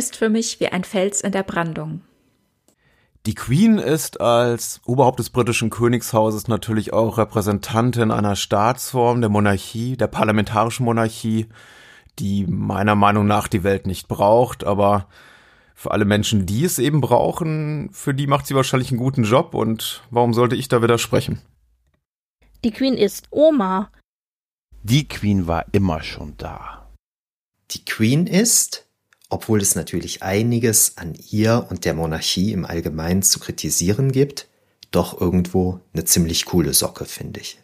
Ist für mich wie ein Fels in der Brandung. Die Queen ist als Oberhaupt des britischen Königshauses natürlich auch Repräsentantin einer Staatsform, der Monarchie, der parlamentarischen Monarchie, die meiner Meinung nach die Welt nicht braucht, aber für alle Menschen, die es eben brauchen, für die macht sie wahrscheinlich einen guten Job und warum sollte ich da widersprechen? Die Queen ist Oma. Die Queen war immer schon da. Die Queen ist obwohl es natürlich einiges an ihr und der Monarchie im Allgemeinen zu kritisieren gibt, doch irgendwo eine ziemlich coole Socke, finde ich.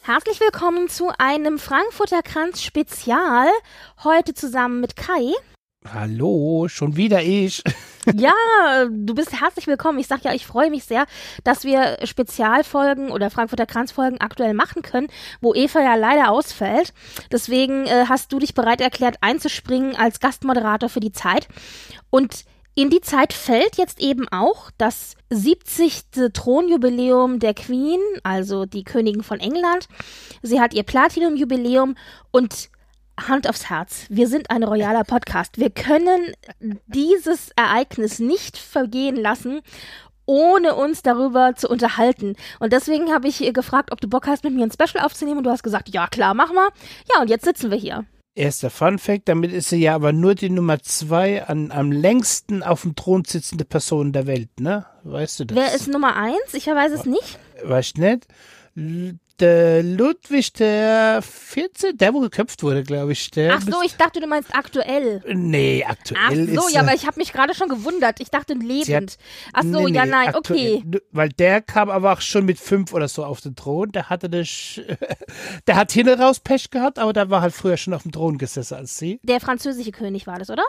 Herzlich willkommen zu einem Frankfurter Kranz Spezial. Heute zusammen mit Kai. Hallo, schon wieder ich. Ja, du bist herzlich willkommen. Ich sag ja, ich freue mich sehr, dass wir Spezialfolgen oder Frankfurter Kranzfolgen aktuell machen können, wo Eva ja leider ausfällt. Deswegen äh, hast du dich bereit erklärt, einzuspringen als Gastmoderator für die Zeit. Und in die Zeit fällt jetzt eben auch das 70. Thronjubiläum der Queen, also die Königin von England. Sie hat ihr Platinum-Jubiläum und Hand aufs Herz. Wir sind ein royaler Podcast. Wir können dieses Ereignis nicht vergehen lassen, ohne uns darüber zu unterhalten. Und deswegen habe ich gefragt, ob du Bock hast, mit mir ein Special aufzunehmen. Und du hast gesagt, ja klar, mach mal. Ja, und jetzt sitzen wir hier. Erster Fun Fact, damit ist sie ja aber nur die Nummer zwei an, am längsten auf dem Thron sitzende Person der Welt, ne? Weißt du das? Wer ist Nummer eins? Ich weiß es nicht. Weißt du nicht? Der Ludwig der 14, der wo geköpft wurde, glaube ich. Der Ach so, ich dachte, du meinst aktuell. Nee, aktuell Ach so, ist, ja, aber ich habe mich gerade schon gewundert. Ich dachte lebend. Ach so, nee, ja, nein, okay. Weil der kam aber auch schon mit fünf oder so auf den Thron. Der hatte das, der hat hinten raus Pech gehabt, aber der war halt früher schon auf dem Thron gesessen als sie. Der französische König war das, oder?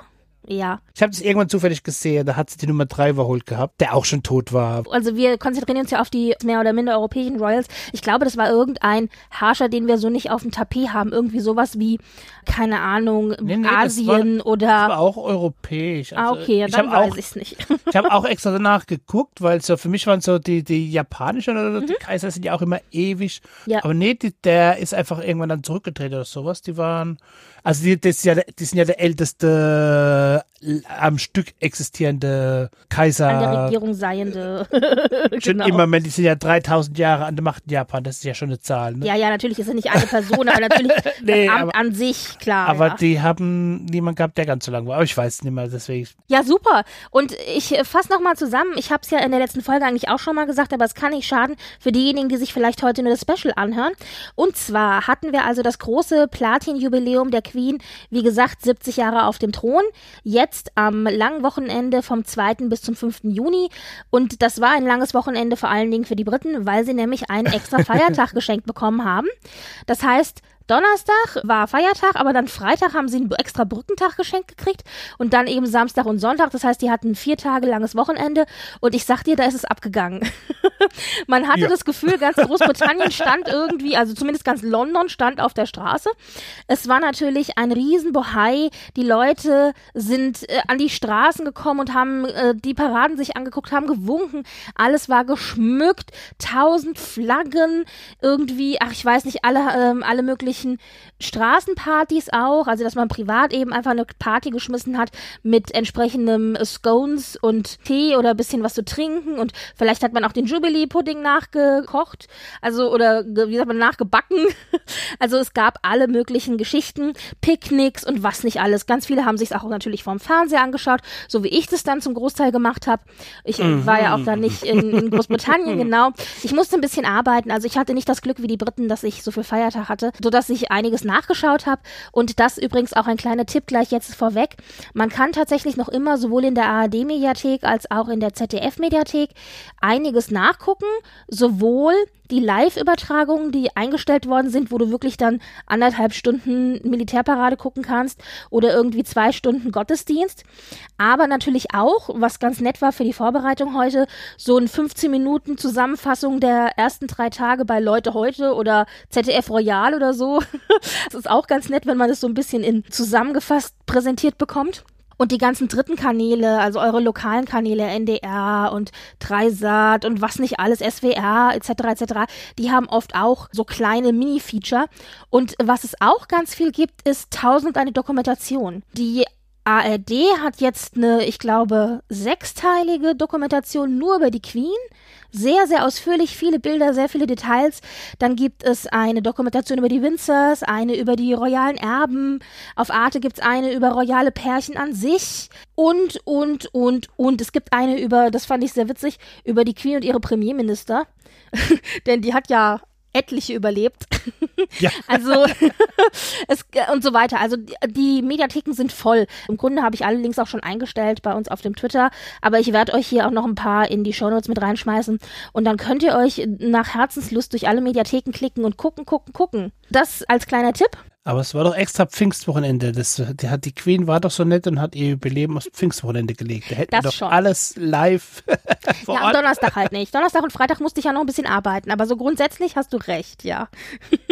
Ja. Ich habe das irgendwann zufällig gesehen, da hat sie die Nummer 3 überholt gehabt, der auch schon tot war. Also wir konzentrieren uns ja auf die mehr oder minder europäischen Royals. Ich glaube, das war irgendein Herrscher, den wir so nicht auf dem Tapet haben. Irgendwie sowas wie, keine Ahnung, nee, nee, Asien das war, oder. Das war auch europäisch. Also ah, okay, ja, dann weiß ich es nicht. ich habe auch extra danach geguckt, weil so für mich waren so die, die japanischen oder mhm. die Kaiser sind ja auch immer ewig. Ja. Aber nee, die, der ist einfach irgendwann dann zurückgetreten oder sowas. Die waren also die, das ja, die sind ja der älteste äh, am Stück existierende Kaiser. An der Regierung seiende. schon genau. immer, die sind ja 3000 Jahre an der Macht in Japan, das ist ja schon eine Zahl. Ne? Ja, ja, natürlich ist es nicht eine Person, aber natürlich nee, das Amt aber, an sich, klar. Aber ja. die haben niemand gehabt, der ganz so lang war. Aber ich weiß es nicht mehr, deswegen. Ja, super. Und ich fasse nochmal zusammen. Ich habe es ja in der letzten Folge eigentlich auch schon mal gesagt, aber es kann nicht schaden für diejenigen, die sich vielleicht heute nur das Special anhören. Und zwar hatten wir also das große Platin-Jubiläum der Queen, wie gesagt, 70 Jahre auf dem Thron. Jetzt am langen Wochenende vom 2. bis zum 5. Juni. Und das war ein langes Wochenende vor allen Dingen für die Briten, weil sie nämlich einen extra Feiertag geschenkt bekommen haben. Das heißt, Donnerstag war Feiertag, aber dann Freitag haben sie einen extra Brückentag geschenkt gekriegt und dann eben Samstag und Sonntag. Das heißt, die hatten vier Tage langes Wochenende und ich sag dir, da ist es abgegangen. Man hatte ja. das Gefühl, ganz Großbritannien stand irgendwie, also zumindest ganz London stand auf der Straße. Es war natürlich ein Riesenbohai. Die Leute sind äh, an die Straßen gekommen und haben äh, die Paraden sich angeguckt, haben gewunken. Alles war geschmückt, tausend Flaggen irgendwie, ach ich weiß nicht, alle, ähm, alle möglichen möglichen Straßenpartys auch, also dass man privat eben einfach eine Party geschmissen hat mit entsprechendem Scones und Tee oder ein bisschen was zu trinken und vielleicht hat man auch den Jubilee-Pudding nachgekocht, also oder wie sagt man, nachgebacken. Also es gab alle möglichen Geschichten, Picknicks und was nicht alles. Ganz viele haben sich auch natürlich vom Fernseher angeschaut, so wie ich das dann zum Großteil gemacht habe. Ich mhm. war ja auch dann nicht in, in Großbritannien, genau. Ich musste ein bisschen arbeiten, also ich hatte nicht das Glück wie die Briten, dass ich so viel Feiertag hatte, sodass dass ich einiges nachgeschaut habe und das übrigens auch ein kleiner Tipp gleich jetzt vorweg. Man kann tatsächlich noch immer sowohl in der ARD-Mediathek als auch in der ZDF-Mediathek einiges nachgucken, sowohl die Live-Übertragungen, die eingestellt worden sind, wo du wirklich dann anderthalb Stunden Militärparade gucken kannst oder irgendwie zwei Stunden Gottesdienst. Aber natürlich auch, was ganz nett war für die Vorbereitung heute, so ein 15 Minuten Zusammenfassung der ersten drei Tage bei Leute heute oder ZDF Royal oder so. das ist auch ganz nett, wenn man das so ein bisschen in zusammengefasst präsentiert bekommt. Und die ganzen dritten Kanäle, also eure lokalen Kanäle, NDR und Dreisat und was nicht alles, SWR etc. etc., die haben oft auch so kleine Mini-Feature. Und was es auch ganz viel gibt, ist tausend eine Dokumentation. Die ARD hat jetzt eine, ich glaube, sechsteilige Dokumentation nur über die Queen. Sehr, sehr ausführlich, viele Bilder, sehr viele Details. Dann gibt es eine Dokumentation über die Windsors, eine über die royalen Erben. Auf Arte gibt es eine über royale Pärchen an sich. Und, und, und, und. Es gibt eine über, das fand ich sehr witzig, über die Queen und ihre Premierminister. Denn die hat ja etliche überlebt. Ja. also es, und so weiter. Also die, die Mediatheken sind voll. Im Grunde habe ich alle Links auch schon eingestellt bei uns auf dem Twitter, aber ich werde euch hier auch noch ein paar in die Shownotes mit reinschmeißen und dann könnt ihr euch nach Herzenslust durch alle Mediatheken klicken und gucken, gucken, gucken. Das als kleiner Tipp. Aber es war doch extra Pfingstwochenende. Das, die, hat, die Queen war doch so nett und hat ihr Überleben aufs Pfingstwochenende gelegt. Da hätten das wir doch schon. alles live. ja, am Donnerstag halt nicht. Donnerstag und Freitag musste ich ja noch ein bisschen arbeiten. Aber so grundsätzlich hast du recht, ja.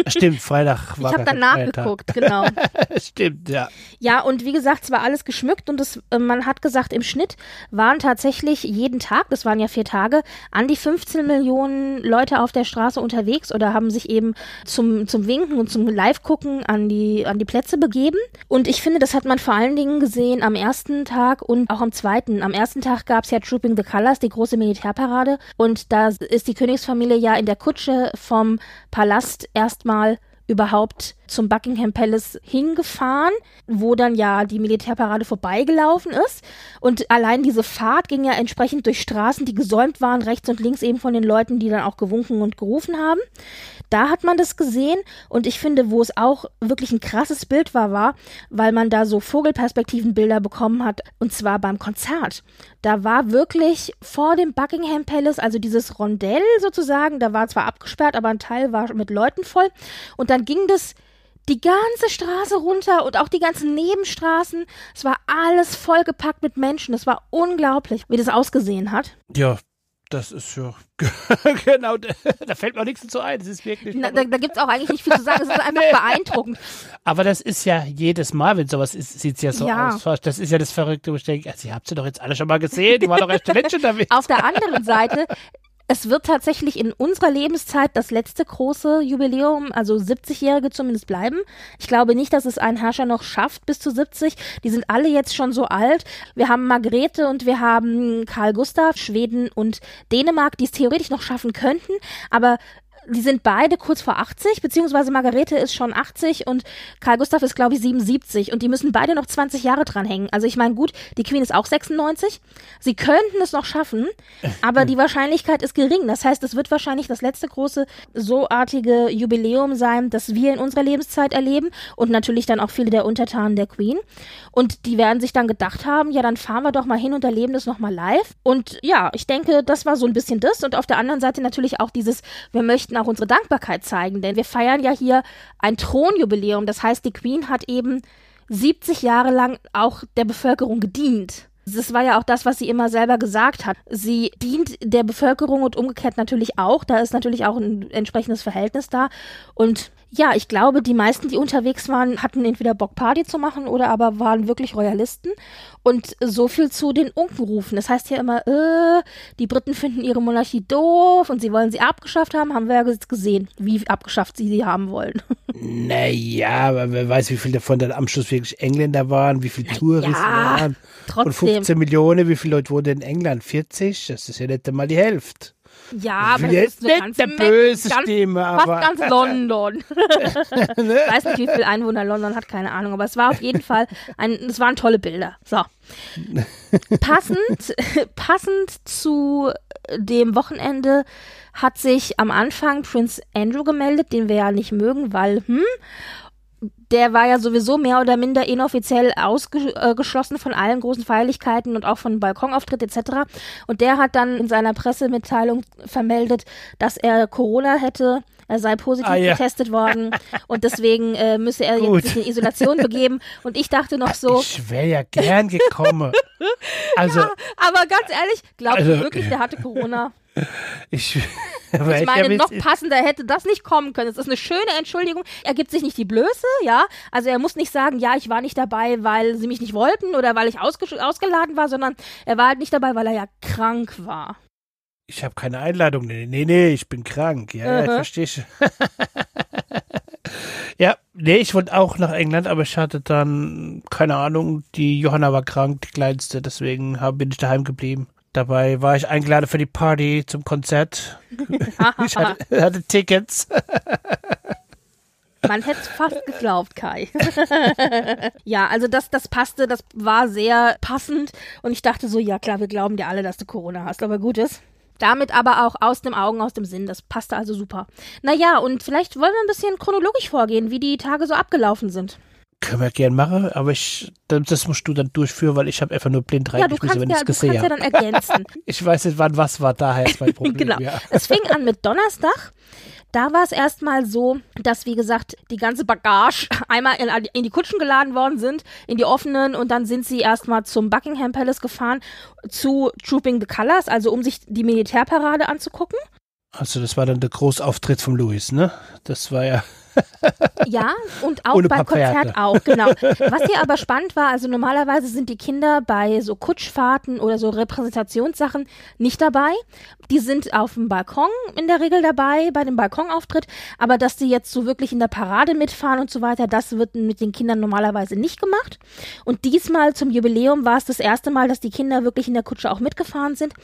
Stimmt, Freitag war Ich habe dann nachgeguckt, genau. Stimmt, ja. Ja, und wie gesagt, es war alles geschmückt und es, äh, man hat gesagt, im Schnitt waren tatsächlich jeden Tag, das waren ja vier Tage, an die 15 Millionen Leute auf der Straße unterwegs oder haben sich eben zum, zum Winken und zum Live-Gucken an an die, an die Plätze begeben. Und ich finde, das hat man vor allen Dingen gesehen am ersten Tag und auch am zweiten. Am ersten Tag gab es ja Trooping the Colors, die große Militärparade. Und da ist die Königsfamilie ja in der Kutsche vom Palast erstmal überhaupt zum Buckingham Palace hingefahren, wo dann ja die Militärparade vorbeigelaufen ist. Und allein diese Fahrt ging ja entsprechend durch Straßen, die gesäumt waren, rechts und links eben von den Leuten, die dann auch gewunken und gerufen haben. Da hat man das gesehen und ich finde, wo es auch wirklich ein krasses Bild war, war, weil man da so Vogelperspektivenbilder bekommen hat und zwar beim Konzert. Da war wirklich vor dem Buckingham Palace, also dieses Rondell sozusagen, da war zwar abgesperrt, aber ein Teil war mit Leuten voll und dann ging das die ganze Straße runter und auch die ganzen Nebenstraßen. Es war alles vollgepackt mit Menschen. Es war unglaublich, wie das ausgesehen hat. Ja, das ist ja genau, da fällt mir nichts dazu ein. Das ist wirklich. Na, da da gibt es auch eigentlich nicht viel zu sagen. Es ist einfach nee. beeindruckend. Aber das ist ja jedes Mal, wenn sowas ist, sieht es ja so ja. aus. Das ist ja das Verrückte, wo ich denke, also, ihr habt sie doch jetzt alle schon mal gesehen. Die waren doch erst letzte damit. Auf der anderen Seite es wird tatsächlich in unserer Lebenszeit das letzte große Jubiläum, also 70-Jährige zumindest bleiben. Ich glaube nicht, dass es ein Herrscher noch schafft bis zu 70. Die sind alle jetzt schon so alt. Wir haben Margrethe und wir haben Karl Gustav, Schweden und Dänemark, die es theoretisch noch schaffen könnten. Aber die sind beide kurz vor 80, beziehungsweise Margarete ist schon 80 und Karl Gustav ist, glaube ich, 77 und die müssen beide noch 20 Jahre dranhängen. Also ich meine, gut, die Queen ist auch 96. Sie könnten es noch schaffen, aber die Wahrscheinlichkeit ist gering. Das heißt, es wird wahrscheinlich das letzte große soartige Jubiläum sein, das wir in unserer Lebenszeit erleben und natürlich dann auch viele der Untertanen der Queen. Und die werden sich dann gedacht haben, ja, dann fahren wir doch mal hin und erleben das nochmal live. Und ja, ich denke, das war so ein bisschen das. Und auf der anderen Seite natürlich auch dieses, wir möchten möchten auch unsere Dankbarkeit zeigen, denn wir feiern ja hier ein Thronjubiläum. Das heißt, die Queen hat eben 70 Jahre lang auch der Bevölkerung gedient. Das war ja auch das, was sie immer selber gesagt hat. Sie dient der Bevölkerung und umgekehrt natürlich auch. Da ist natürlich auch ein entsprechendes Verhältnis da. Und ja, ich glaube, die meisten, die unterwegs waren, hatten entweder Bock Party zu machen oder aber waren wirklich Royalisten. Und so viel zu den Unkenrufen. Das heißt ja immer, äh, die Briten finden ihre Monarchie doof und sie wollen sie abgeschafft haben. Haben wir ja gesehen, wie abgeschafft sie sie haben wollen. Naja, aber wer weiß, wie viele davon dann am Schluss wirklich Engländer waren, wie viele Touristen ja, waren. Trotzdem. Und 15 Millionen, wie viele Leute wurden in England? 40? Das ist ja nicht einmal die Hälfte. Ja, aber Jetzt das ist eine nicht ganz der böse ganz, Stimme, fast aber- ganz London. ich weiß nicht, wie viele Einwohner London hat, keine Ahnung, aber es war auf jeden Fall ein, es waren tolle Bilder. So. Passend, passend zu dem Wochenende hat sich am Anfang Prince Andrew gemeldet, den wir ja nicht mögen, weil, hm, der war ja sowieso mehr oder minder inoffiziell ausgeschlossen von allen großen Feierlichkeiten und auch von Balkonauftritt etc. Und der hat dann in seiner Pressemitteilung vermeldet, dass er Corona hätte. Er sei positiv Ah, ja. getestet worden und deswegen äh, müsse er Gut. jetzt sich in Isolation begeben. Und ich dachte noch so, Ich wäre ja gern gekommen. Also, aber ganz ehrlich, glaubt Also, ihr wirklich, der hatte Corona? Ich, Ich meine, noch passender hätte das nicht kommen können. Es ist eine schöne Entschuldigung. Er gibt sich nicht die Blöße, ja. Also er muss nicht sagen, ja, ich war nicht dabei, weil sie mich nicht wollten oder weil ich ausgeladen war, sondern er war halt nicht dabei, weil er ja krank war. Ich habe keine Einladung. Nee, nee, nee, ich bin krank. Ja, ja, ich verstehe schon. ja, nee, ich wollte auch nach England, aber ich hatte dann, keine Ahnung, die Johanna war krank, die kleinste, deswegen hab, bin ich daheim geblieben. Dabei war ich eingeladen für die Party zum Konzert. ich hatte, hatte Tickets. Man hätte es fast geglaubt, Kai. ja, also das, das passte, das war sehr passend. Und ich dachte so, ja klar, wir glauben dir alle, dass du Corona hast, aber gut ist. Damit aber auch aus dem Augen, aus dem Sinn. Das passte also super. Naja, und vielleicht wollen wir ein bisschen chronologisch vorgehen, wie die Tage so abgelaufen sind. Können wir gern machen, aber ich, das musst du dann durchführen, weil ich habe einfach nur blind Ja, reingeschmissen, kannst wenn ja, ich es gesehen ja habe. dann ergänzen. Ich weiß nicht, wann was war, daher ist mein Problem. genau. Ja. Es fing an mit Donnerstag. Da war es erstmal so, dass, wie gesagt, die ganze Bagage einmal in, in die Kutschen geladen worden sind, in die offenen, und dann sind sie erstmal zum Buckingham Palace gefahren, zu Trooping the Colors, also um sich die Militärparade anzugucken. Also das war dann der Großauftritt von Louis, ne? Das war ja. Ja, und auch Ohne beim. Konzert auch, genau. Was hier aber spannend war, also normalerweise sind die Kinder bei so Kutschfahrten oder so Repräsentationssachen nicht dabei. Die sind auf dem Balkon in der Regel dabei, bei dem Balkonauftritt, aber dass die jetzt so wirklich in der Parade mitfahren und so weiter, das wird mit den Kindern normalerweise nicht gemacht. Und diesmal zum Jubiläum war es das erste Mal, dass die Kinder wirklich in der Kutsche auch mitgefahren sind.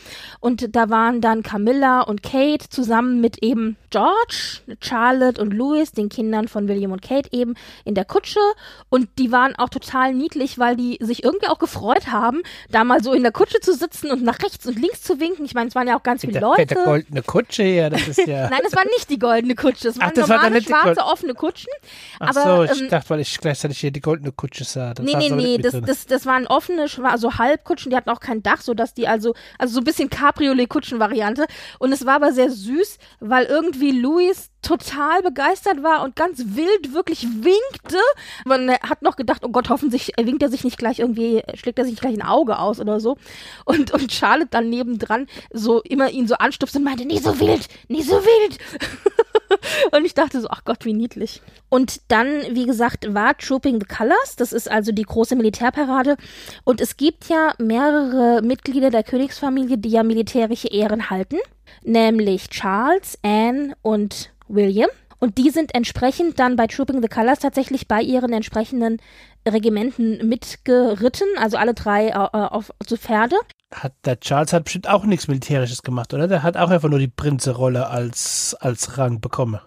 Und da waren dann Camilla und Kate zusammen mit eben George, Charlotte und Louis, den Kindern von William und Kate eben in der Kutsche. Und die waren auch total niedlich, weil die sich irgendwie auch gefreut haben, da mal so in der Kutsche zu sitzen und nach rechts und links zu winken. Ich meine, es waren ja auch ganz viele Leute. fette goldene Kutsche hier, das ist ja. Nein, es war nicht die goldene Kutsche. Es waren Ach, das war normale, dann nicht die schwarze, offene Kutschen. Ach aber, so, ich ähm, dachte, weil ich gleichzeitig hier die goldene Kutsche sah. Das Nee, war nee, nee, das, das, das waren offene, also Halbkutschen, die hatten auch kein Dach, sodass die also, also so ein bisschen Cabriolet-Kutschen-Variante. Und es war aber sehr süß, weil irgendwie Louis total begeistert war und ganz wild wirklich winkte. Man hat noch gedacht, oh Gott, hoffentlich winkt er sich nicht gleich irgendwie, schlägt er sich gleich ein Auge aus oder so. Und, und Charlotte dann nebendran so immer ihn so anstupst und meinte, nie so wild, nie so wild. Und ich dachte so, ach Gott, wie niedlich. Und dann, wie gesagt, war Trooping the Colors. Das ist also die große Militärparade. Und es gibt ja mehrere Mitglieder der Königsfamilie, die ja militärische Ehren halten. Nämlich Charles, Anne und William. Und die sind entsprechend dann bei Trooping the Colors tatsächlich bei ihren entsprechenden Regimenten mitgeritten. Also alle drei äh, auf, zu Pferde. Hat der Charles hat bestimmt auch nichts Militärisches gemacht, oder? Der hat auch einfach nur die Prinzerolle als, als Rang bekommen.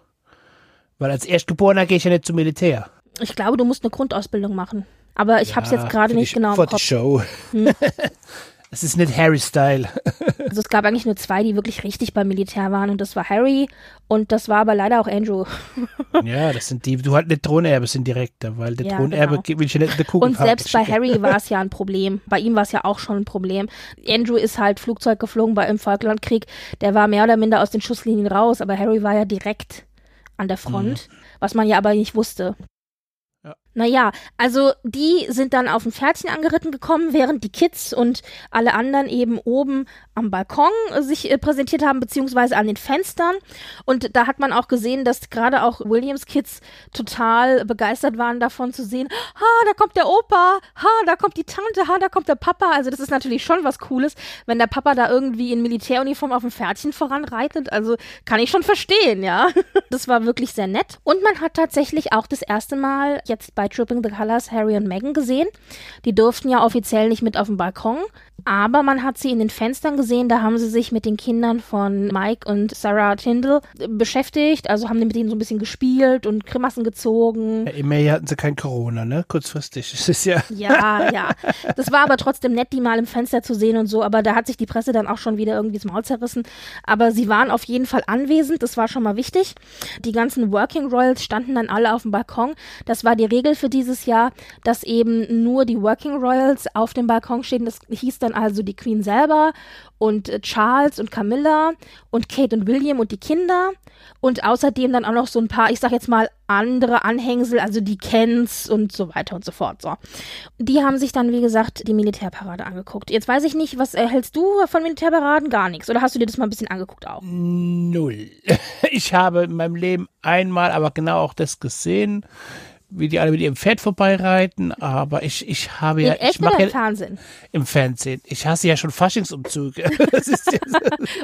Weil als Erstgeborener gehe ich ja nicht zum Militär. Ich glaube, du musst eine Grundausbildung machen. Aber ich habe es Ja, jetzt gerade nicht genau im die. Show. Hm. Es ist nicht Harry-Style. Also es gab eigentlich nur zwei, die wirklich richtig beim Militär waren und das war Harry und das war aber leider auch Andrew. ja, das sind die, du halt nicht Thronerbe sind direkter, weil der Ja, Thronerbe genau. will ich ja nicht in der Kugel Und selbst bei Harry war es ja ein Problem. Bei ihm war es ja auch schon ein Problem. Andrew ist halt Flugzeug geflogen bei im Falklandkrieg. Der war mehr oder minder aus den Schusslinien raus, aber Harry war ja direkt an der Front, was man ja aber nicht wusste. Ja. Naja, also die sind dann auf ein Pferdchen angeritten gekommen, während die Kids und alle anderen eben oben am Balkon sich äh, präsentiert haben, beziehungsweise an den Fenstern. Und da hat man auch gesehen, dass gerade auch Williams Kids total begeistert waren davon zu sehen, ha, da kommt der Opa, ha, da kommt die Tante, ha, da kommt der Papa. Also das ist natürlich schon was Cooles, wenn der Papa da irgendwie in Militäruniform auf dem Pferdchen voranreitet. Also kann ich schon verstehen, ja. Das war wirklich sehr nett. Und man hat tatsächlich auch das erste Mal jetzt bei Tripping the Colors Harry und Meghan gesehen. Die durften ja offiziell nicht mit auf den Balkon, aber man hat sie in den Fenstern gesehen, da haben sie sich mit den Kindern von Mike und Sarah Tyndall beschäftigt, also haben die mit ihnen so ein bisschen gespielt und Grimassen gezogen. Ja, immerhin hatten sie kein Corona, ne? Kurzfristig. Das ist ja. Ja, ja. Das war aber trotzdem nett, die mal im Fenster zu sehen und so, aber da hat sich die Presse dann auch schon wieder irgendwie das Maul zerrissen. Aber sie waren auf jeden Fall anwesend, das war schon mal wichtig. Die ganzen Working Royals standen dann alle auf dem Balkon. Das war die Regel für dieses Jahr, dass eben nur die Working Royals auf dem Balkon stehen. Das hieß dann also die Queen selber und äh, Charles und Camilla und Kate und William und die Kinder und außerdem dann auch noch so ein paar, ich sag jetzt mal, andere Anhängsel, also die Kens und so weiter und so fort. So. Die haben sich dann, wie gesagt, die Militärparade angeguckt. Jetzt weiß ich nicht, was erhältst du von Militärparaden? Gar nichts. Oder hast du dir das mal ein bisschen angeguckt auch? Null. Ich habe in meinem Leben einmal, aber genau auch das gesehen wie die alle mit ihrem Pferd vorbeireiten, aber ich, ich habe ja. Echt ich mache im ja, Fernsehen? Im Fernsehen. Ich hasse ja schon Faschingsumzüge.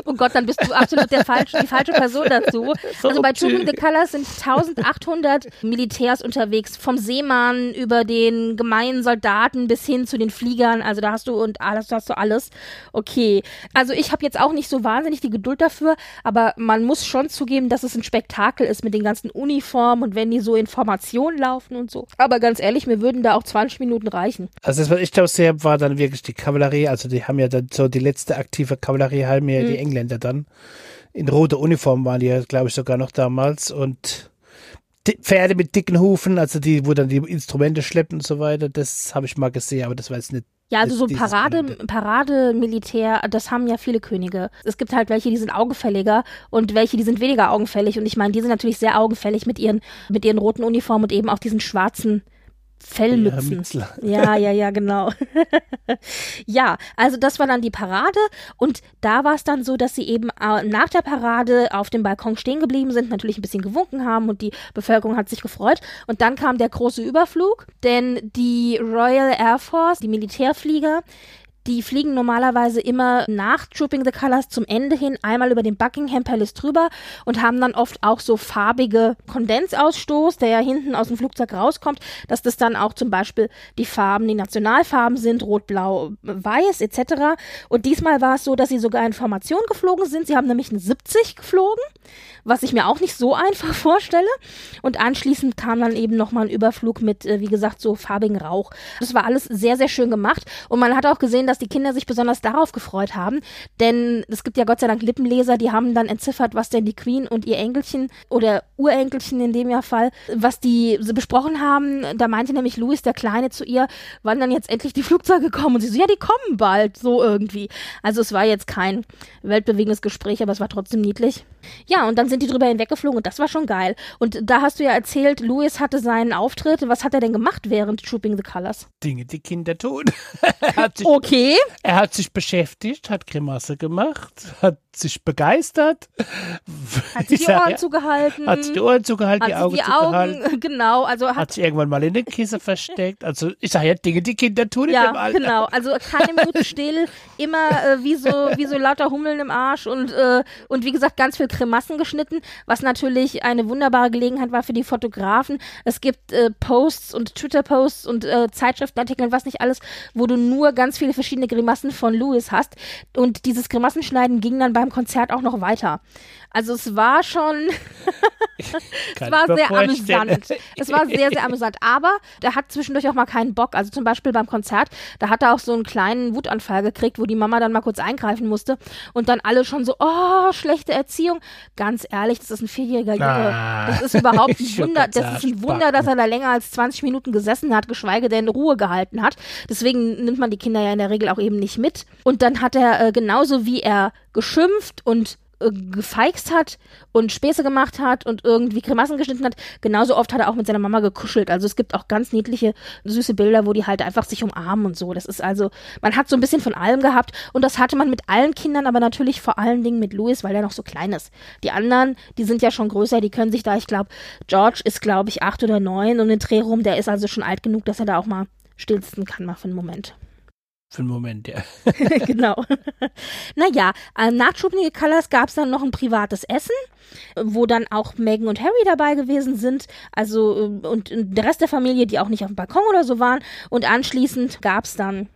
Oh Gott, dann bist du absolut der falsche, die falsche Person dazu. Also bei Trooping the Colors sind 1800 Militärs unterwegs, vom Seemann über den gemeinen Soldaten bis hin zu den Fliegern. Also da hast du und alles, da hast du alles. Okay. Also ich habe jetzt auch nicht so wahnsinnig die Geduld dafür, aber man muss schon zugeben, dass es ein Spektakel ist mit den ganzen Uniformen und wenn die so in Formation laufen und so. Aber ganz ehrlich, mir würden da auch 20 Minuten reichen. Also das, was ich da sehr war dann wirklich die Kavallerie, also die haben ja dann so die letzte aktive Kavallerie haben ja Mhm. die Engländer dann. In roter Uniform waren die ja, glaube ich, sogar noch damals und Pferde mit dicken Hufen, also die, wo dann die Instrumente schleppen und so weiter, das habe ich mal gesehen, aber das war jetzt nicht Ja, also so Parade. Parademilitär, das haben ja viele Könige. Es gibt halt welche, die sind augenfälliger und welche, die sind weniger augenfällig. Und ich meine, die sind natürlich sehr augenfällig mit ihren, mit ihren roten Uniformen und eben auch diesen schwarzen Fellmützen. Ja, ja, ja, genau. ja, also das war dann die Parade und da war es dann so, dass sie eben äh, nach der Parade auf dem Balkon stehen geblieben sind, natürlich ein bisschen gewunken haben und die Bevölkerung hat sich gefreut. Und dann kam der große Überflug, denn die Royal Air Force, die Militärflieger, die fliegen normalerweise immer nach Trooping the Colors zum Ende hin einmal über den Buckingham Palace drüber und haben dann oft auch so farbige Kondensausstoß, der ja hinten aus dem Flugzeug rauskommt, dass das dann auch zum Beispiel die Farben, die Nationalfarben sind, rot, blau, weiß etc. Und diesmal war es so, dass sie sogar in Formation geflogen sind. Sie haben nämlich einen 70 geflogen, was ich mir auch nicht so einfach vorstelle. Und anschließend kam dann eben nochmal ein Überflug mit, äh, wie gesagt, so farbigen Rauch. Das war alles sehr, sehr schön gemacht. Und man hat auch gesehen, dass die Kinder sich besonders darauf gefreut haben. Denn es gibt ja Gott sei Dank Lippenleser, die haben dann entziffert, was denn die Queen und ihr Enkelchen oder Urenkelchen in dem ja Fall, was die besprochen haben. Da meinte nämlich Louis, der Kleine, zu ihr, wann dann jetzt endlich die Flugzeuge kommen. Und sie so, ja, die kommen bald, so irgendwie. Also es war jetzt kein weltbewegendes Gespräch, aber es war trotzdem niedlich. Ja, und dann sind die drüber hinweggeflogen und das war schon geil. Und da hast du ja erzählt, Louis hatte seinen Auftritt. Was hat er denn gemacht während Trooping the Colors? Dinge, die Kinder tun. er, hat sich, Okay. er hat sich beschäftigt, hat Grimasse gemacht, hat sich begeistert. Hat sich die Ohren ja, zugehalten. Hat sich die Ohren zugehalten, hat die Augen die zugehalten. Augen, genau, also hat Hat sich irgendwann mal in den Kissen versteckt. Also ich sage ja Dinge, die Kinder tun in dem Ja, Alter. genau. Also keine Minute still, immer äh, wie so wie so lauter Hummeln im Arsch und äh, und wie gesagt ganz viel Kremassen geschnitten, was natürlich eine wunderbare Gelegenheit war für die Fotografen. Es gibt äh, Posts und Twitter-Posts und äh, Zeitschriftenartikel und was nicht alles, wo du nur ganz viele verschiedene Grimassen von Louis hast und dieses Grimassenschneiden ging dann beim Konzert auch noch weiter. Also es war schon es war sehr vorstellen. amüsant. Es war sehr, sehr amüsant. Aber der hat zwischendurch auch mal keinen Bock. Also zum Beispiel beim Konzert, da hat er auch so einen kleinen Wutanfall gekriegt, wo die Mama dann mal kurz eingreifen musste. Und dann alle schon so, oh, schlechte Erziehung. Ganz ehrlich, das ist ein vierjähriger Junge. Ah. Das ist überhaupt ein Wunder. Das ist ein. Wunder, dass er da länger als 20 Minuten gesessen hat, geschweige denn Ruhe gehalten hat. Deswegen nimmt man die Kinder ja in der Regel auch eben nicht mit. Und dann hat er äh, genauso wie er geschimpft und äh, gefeixt hat und Späße gemacht hat und irgendwie Grimassen geschnitten hat, genauso oft hat er auch mit seiner Mama gekuschelt. Also es gibt auch ganz niedliche, süße Bilder, wo die halt einfach sich umarmen und so. Das ist also, man hat so ein bisschen von allem gehabt und das hatte man mit allen Kindern, aber natürlich vor allen Dingen mit Louis, weil er noch so klein ist. Die anderen, die sind ja schon größer, die können sich da, ich glaube, George ist, glaube ich, acht oder neun und den Dreh rum, der ist also schon alt genug, dass er da auch mal stillsten kann, mal für einen Moment. Für einen Moment, ja. genau. naja, äh, nach Trooping Colors gab es dann noch ein privates Essen, wo dann auch Megan und Harry dabei gewesen sind. Also, äh, und, und der Rest der Familie, die auch nicht auf dem Balkon oder so waren. Und anschließend gab es dann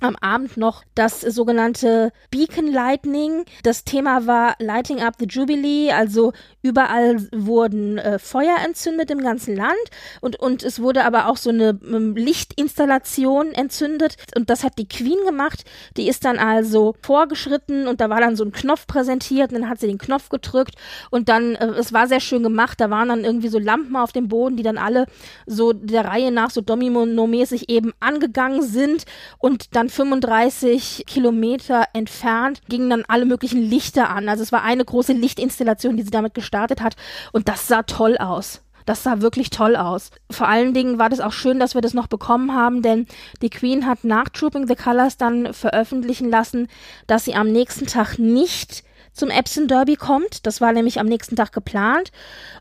am Abend noch das sogenannte Beacon Lightning. Das Thema war Lighting Up the Jubilee, also überall wurden äh, Feuer entzündet im ganzen Land und, und es wurde aber auch so eine ähm, Lichtinstallation entzündet und das hat die Queen gemacht. Die ist dann also vorgeschritten und da war dann so ein Knopf präsentiert und dann hat sie den Knopf gedrückt und dann, äh, es war sehr schön gemacht, da waren dann irgendwie so Lampen auf dem Boden, die dann alle so der Reihe nach so domino-mäßig eben angegangen sind und dann 35 Kilometer entfernt gingen dann alle möglichen Lichter an. Also es war eine große Lichtinstallation, die sie damit gestartet hat. Und das sah toll aus. Das sah wirklich toll aus. Vor allen Dingen war das auch schön, dass wir das noch bekommen haben, denn die Queen hat nach Trooping the Colors dann veröffentlichen lassen, dass sie am nächsten Tag nicht zum Epsom Derby kommt. Das war nämlich am nächsten Tag geplant.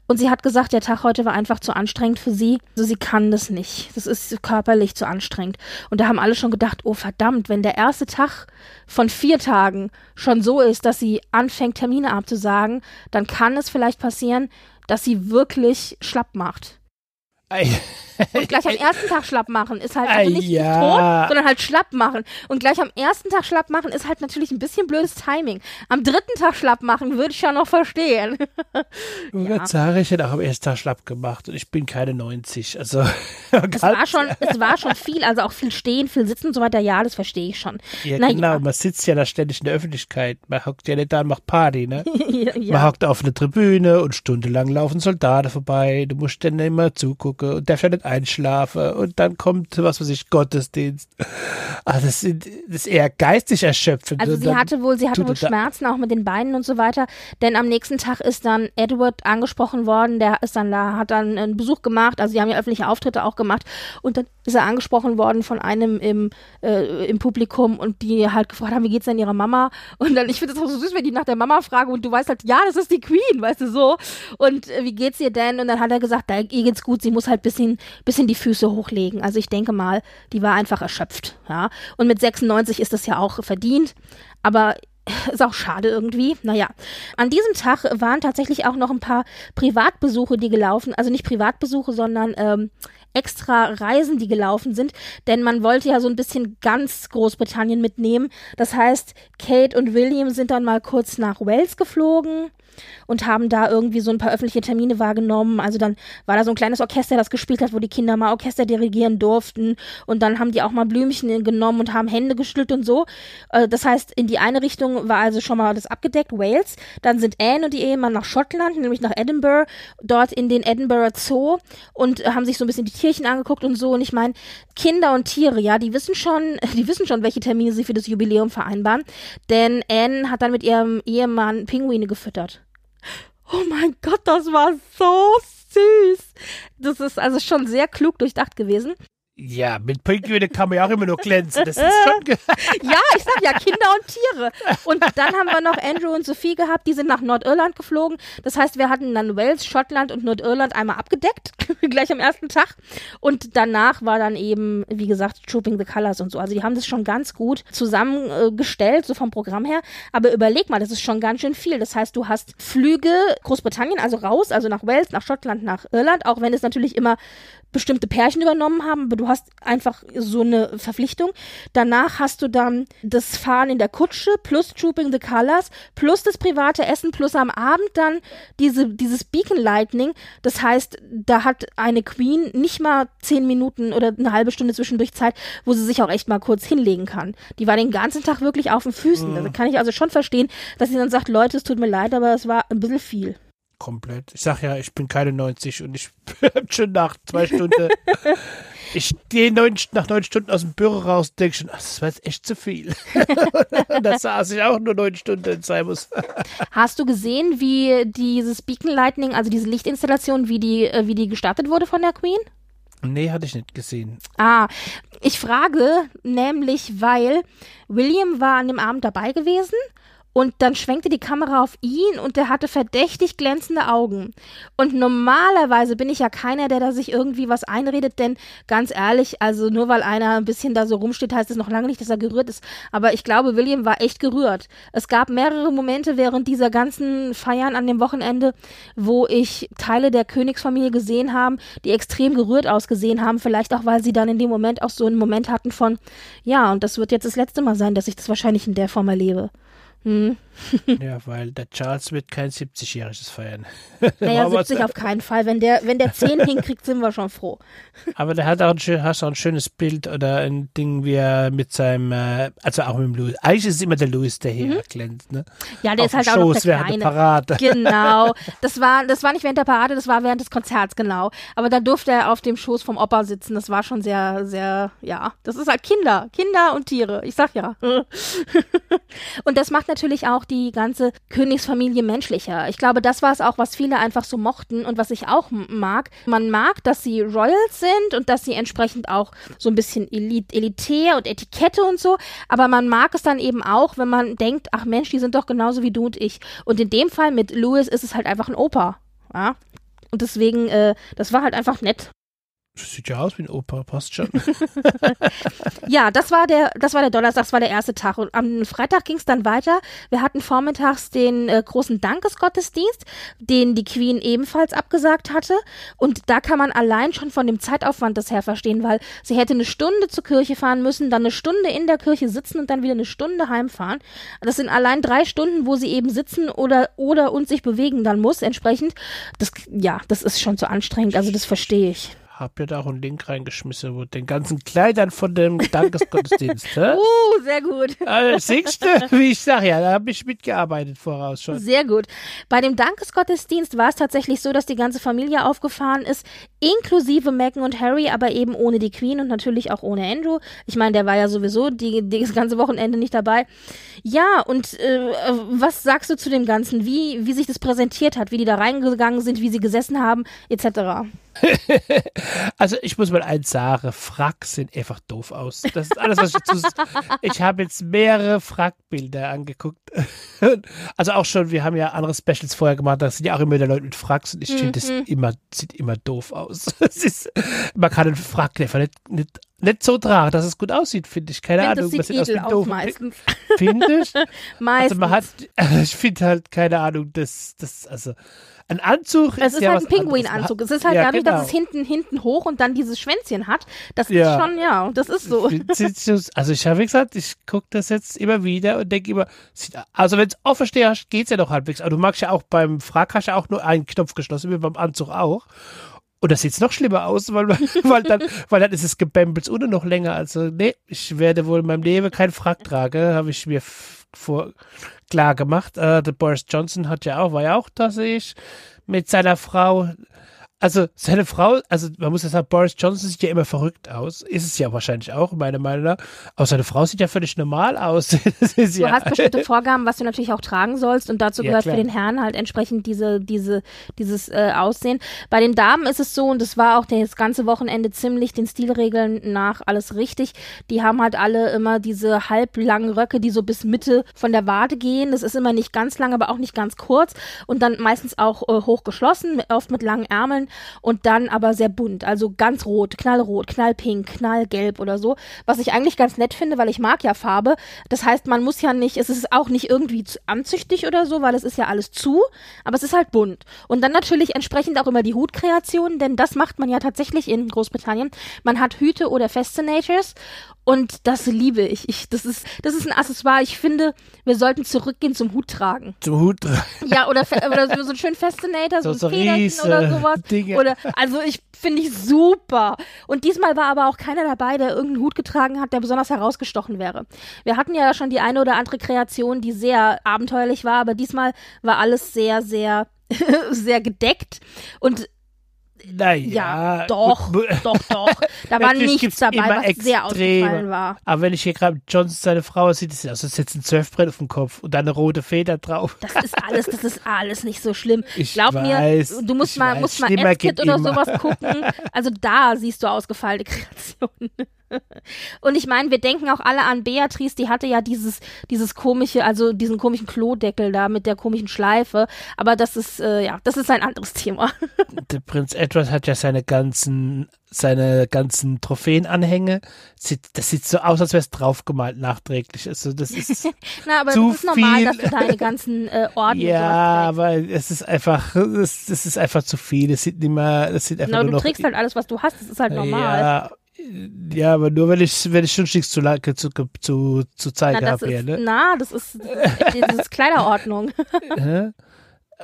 Und sie hat gesagt, der Tag heute war einfach zu anstrengend für sie. Also sie kann das nicht. Das ist körperlich zu anstrengend. Und da haben alle schon gedacht, oh verdammt, wenn der erste Tag von vier Tagen schon so ist, dass sie anfängt, Termine abzusagen, dann kann es vielleicht passieren, dass sie wirklich schlapp macht. Und gleich am ersten Tag schlapp machen ist halt also nicht ja. tot, sondern halt schlapp machen. Und gleich am ersten Tag schlapp machen ist halt natürlich ein bisschen blödes Timing. Am dritten Tag schlapp machen würde ich ja noch verstehen. ja. Sage ich hätte auch am ersten Tag schlapp gemacht und ich bin keine 90. Also es war schon, es war schon viel, also auch viel stehen, viel sitzen und so weiter. Ja, das verstehe ich schon. Ja, Na, genau. Ja. Man sitzt ja da ständig in der Öffentlichkeit. Man hockt ja nicht da und macht Party, ne? ja, Man hockt auf einer Tribüne und stundenlang laufen Soldaten vorbei. Du musst dann immer zugucken und darfst ja nicht einschlafe und dann kommt, was weiß ich, Gottesdienst. Ah, das, das ist eher geistig erschöpfend. Also sie hatte wohl, sie hatte wohl Schmerzen auch mit den Beinen und so weiter, denn am nächsten Tag ist dann Edward angesprochen worden, der ist dann da, hat dann einen Besuch gemacht, also die haben ja öffentliche Auftritte auch gemacht und dann ist er angesprochen worden von einem im, äh, im Publikum und die halt gefragt haben, wie geht's denn ihrer Mama? Und dann, ich finde es auch so süß, wenn die nach der Mama fragen und du weißt halt, ja, das ist die Queen, weißt du so. Und äh, wie geht's ihr denn? Und dann hat er gesagt, da, ihr geht's gut, sie muss halt bisschen, bisschen die Füße hochlegen. Also ich denke mal, die war einfach erschöpft, ja. Und mit 96 ist das ja auch verdient. Aber ist auch schade irgendwie. Naja, an diesem Tag waren tatsächlich auch noch ein paar Privatbesuche, die gelaufen, also nicht Privatbesuche, sondern ähm, extra Reisen, die gelaufen sind, denn man wollte ja so ein bisschen ganz Großbritannien mitnehmen. Das heißt, Kate und William sind dann mal kurz nach Wales geflogen und haben da irgendwie so ein paar öffentliche Termine wahrgenommen. Also dann war da so ein kleines Orchester, das gespielt hat, wo die Kinder mal Orchester dirigieren durften und dann haben die auch mal Blümchen genommen und haben Hände geschüttelt und so. Äh, das heißt, in die eine Richtung war also schon mal das abgedeckt, Wales. Dann sind Anne und die Ehemann nach Schottland, nämlich nach Edinburgh, dort in den Edinburgh Zoo und haben sich so ein bisschen die Tierchen angeguckt und so. Und ich meine, Kinder und Tiere, ja, die wissen schon, die wissen schon, welche Termine sie für das Jubiläum vereinbaren. Denn Anne hat dann mit ihrem Ehemann Pinguine gefüttert. Oh mein Gott, das war so süß. Das ist also schon sehr klug durchdacht gewesen. Ja, mit Pinguine kann man ja auch immer nur glänzen. Das ist schon. ja, ich sag ja, Kinder und Tiere. Und dann haben wir noch Andrew und Sophie gehabt, die sind nach Nordirland geflogen. Das heißt, wir hatten dann Wales, Schottland und Nordirland einmal abgedeckt, gleich am ersten Tag. Und danach war dann eben, wie gesagt, Trooping the Colors und so. Also die haben das schon ganz gut zusammengestellt, so vom Programm her. Aber überleg mal, das ist schon ganz schön viel. Das heißt, du hast Flüge Großbritannien, also raus, also nach Wales, nach Schottland, nach Irland, auch wenn es natürlich immer bestimmte Pärchen übernommen haben, aber du hast einfach so eine Verpflichtung. Danach hast du dann das Fahren in der Kutsche plus Trooping the Colors plus das private Essen plus am Abend dann diese, dieses Beacon Lightning. Das heißt, da hat eine Queen nicht mal zehn Minuten oder eine halbe Stunde zwischendurch Zeit, wo sie sich auch echt mal kurz hinlegen kann. Die war den ganzen Tag wirklich auf den Füßen. Mhm. Da kann ich also schon verstehen, dass sie dann sagt, Leute, es tut mir leid, aber es war ein bisschen viel komplett. Ich sag ja, ich bin keine 90 und ich bin schon nach zwei Stunden. ich gehe neun, nach neun Stunden aus dem Büro raus und denke schon, ach, das war jetzt echt zu viel. da saß ich auch nur neun Stunden in Cymus. Hast du gesehen, wie dieses Beacon Lightning, also diese Lichtinstallation, wie die, äh, wie die gestartet wurde von der Queen? Nee, hatte ich nicht gesehen. Ah, ich frage nämlich, weil William war an dem Abend dabei gewesen und dann schwenkte die Kamera auf ihn und der hatte verdächtig glänzende Augen. Und normalerweise bin ich ja keiner, der da sich irgendwie was einredet, denn ganz ehrlich, also nur weil einer ein bisschen da so rumsteht, heißt es noch lange nicht, dass er gerührt ist. Aber ich glaube, William war echt gerührt. Es gab mehrere Momente während dieser ganzen Feiern an dem Wochenende, wo ich Teile der Königsfamilie gesehen habe, die extrem gerührt ausgesehen haben, vielleicht auch, weil sie dann in dem Moment auch so einen Moment hatten von, ja, und das wird jetzt das letzte Mal sein, dass ich das wahrscheinlich in der Form erlebe. Hm. ja, weil der Charles wird kein 70-jähriges feiern. Naja, 70 auf keinen Fall. Wenn der, wenn der 10 hinkriegt, sind wir schon froh. Aber der hat auch ein, hast auch ein schönes Bild oder ein Ding, wie er mit seinem, äh, also auch mit dem Louis. Eigentlich ist es immer der Louis, der hier mhm. glänzt, ne? Ja, der auf ist halt auch noch der während Kleine. Der Parade. Genau. Das war, das war nicht während der Parade, das war während des Konzerts, genau. Aber da durfte er auf dem Schoß vom Opa sitzen. Das war schon sehr, sehr, ja. Das ist halt Kinder. Kinder und Tiere. Ich sag ja. und das macht natürlich auch die ganze Königsfamilie menschlicher. Ich glaube, das war es auch, was viele einfach so mochten und was ich auch mag. Man mag, dass sie Royals sind und dass sie entsprechend auch so ein bisschen elit elitär und Etikette und so, aber man mag es dann eben auch, wenn man denkt, ach Mensch, die sind doch genauso wie du und ich. Und in dem Fall mit Louis ist es halt einfach ein Opa. Ja? Und deswegen, äh, das war halt einfach nett. Sieht ja aus wie ein Opa, passt schon. ja, das war der, das war der Donnerstag, das war der erste Tag. Und am Freitag ging es dann weiter. Wir hatten vormittags den äh, großen Dankesgottesdienst, den die Queen ebenfalls abgesagt hatte. Und da kann man allein schon von dem Zeitaufwand das her verstehen, weil sie hätte eine Stunde zur Kirche fahren müssen, dann eine Stunde in der Kirche sitzen und dann wieder eine Stunde heimfahren. Das sind allein drei Stunden, wo sie eben sitzen oder, oder und sich bewegen dann muss, entsprechend. Das, ja, das ist schon zu anstrengend, also das verstehe ich habe ja da auch einen Link reingeschmissen, wo den ganzen Kleidern von dem Dankesgottesdienst. uh, sehr gut. Also, siehst du, wie ich sage, ja, da habe ich mitgearbeitet voraus schon. Sehr gut. Bei dem Dankesgottesdienst war es tatsächlich so, dass die ganze Familie aufgefahren ist, inklusive Meghan und Harry, aber eben ohne die Queen und natürlich auch ohne Andrew. Ich meine, der war ja sowieso die, die das ganze Wochenende nicht dabei. Ja, und äh, was sagst du zu dem Ganzen? Wie, wie sich das präsentiert hat, wie die da reingegangen sind, wie sie gesessen haben, etc.? also ich muss mal eins sagen, Fracks sehen einfach doof aus. Das ist alles, was ich dazu Ich habe jetzt mehrere Frackbilder angeguckt. also auch schon, wir haben ja andere Specials vorher gemacht, da sind ja auch immer wieder Leute mit Fracks und ich finde, das mhm. immer, sieht immer doof aus. Ist, man kann einen Frack einfach nicht, nicht nicht so tragen, dass es gut aussieht, finde ich. Keine Ahnung. Das sieht edel aus, aus meistens. Finde ich. meistens. Also man hat, ich finde halt, keine Ahnung, das, das, also, ein Anzug es ist, ist ja halt ein Pinguinanzug. Es ist halt ja, dadurch, genau. dass es hinten, hinten hoch und dann dieses Schwänzchen hat. Das ja. ist schon, ja, das ist so. Also ich habe gesagt, ich gucke das jetzt immer wieder und denke immer, also wenn es offen steht, geht es ja doch halbwegs. Aber du magst ja auch beim Frack hast ja auch nur einen Knopf geschlossen, wie beim Anzug auch. Und das sieht noch schlimmer aus, weil, weil, dann, weil dann ist es gebämbelt ohne noch länger. Also, nee, ich werde wohl in meinem Leben keinen Frack tragen, habe ich mir vor klar gemacht. Äh, der Boris Johnson hat ja auch, war ja auch da, sehe ich, mit seiner Frau also seine Frau, also man muss ja sagen, Boris Johnson sieht ja immer verrückt aus. Ist es ja wahrscheinlich auch, meiner Meinung nach. Aber seine Frau sieht ja völlig normal aus. du ja hast bestimmte Vorgaben, was du natürlich auch tragen sollst und dazu gehört ja, für den Herrn halt entsprechend diese, diese, dieses äh, Aussehen. Bei den Damen ist es so, und das war auch das ganze Wochenende ziemlich den Stilregeln nach alles richtig. Die haben halt alle immer diese halblangen Röcke, die so bis Mitte von der Wade gehen. Das ist immer nicht ganz lang, aber auch nicht ganz kurz und dann meistens auch äh, hoch geschlossen, oft mit langen Ärmeln und dann aber sehr bunt, also ganz rot, knallrot, knallpink, knallgelb oder so, was ich eigentlich ganz nett finde, weil ich mag ja Farbe. Das heißt, man muss ja nicht, es ist auch nicht irgendwie anzüchtig oder so, weil es ist ja alles zu, aber es ist halt bunt. Und dann natürlich entsprechend auch immer die Hutkreation, denn das macht man ja tatsächlich in Großbritannien. Man hat Hüte oder Fascinators und das liebe ich. ich. Das ist, das ist ein Accessoire. Ich finde, wir sollten zurückgehen zum Hut tragen. Zum Hut tragen. Ja, oder, oder so, ein schön Fascinator, so, so ein Federchen oder sowas. Dinge. Oder, also ich finde ich super. Und diesmal war aber auch keiner dabei, der irgendeinen Hut getragen hat, der besonders herausgestochen wäre. Wir hatten ja schon die eine oder andere Kreation, die sehr abenteuerlich war, aber diesmal war alles sehr, sehr sehr gedeckt und naja. Ja, doch, doch, doch. Da war nichts dabei, was extreme. sehr ausgefallen war. Aber wenn ich hier gerade Johnson seine Frau sieht, sieht aus, als jetzt ein Surfbrett auf dem Kopf und dann eine rote Feder drauf. Das ist alles, das ist alles nicht so schlimm. Ich Glaub weiß, mir, du musst mal, weiß, musst mal oder immer. sowas gucken. Also da siehst du ausgefallene Kreationen. Und ich meine, wir denken auch alle an Beatrice, die hatte ja dieses, dieses komische, also diesen komischen Klodeckel da mit der komischen Schleife. Aber das ist, äh, ja, das ist ein anderes Thema. der Prinz Edward hat ja seine ganzen seine ganzen Trophäenanhänge. Das sieht so aus, als wäre es draufgemalt nachträglich. Also das ist Na, aber zu das ist normal, dass du deine ganzen äh, Orden Ja, aber es ist einfach, es, es ist einfach zu viel. Es sieht nicht mehr, es sieht einfach Na, nur du noch, trägst halt alles, was du hast. Das ist halt normal. Ja, ja, aber nur wenn ich, wenn ich schon nichts zu, zu, zu, zu zeigen habe hier, ne? Na, das ist, das ist Kleiderordnung.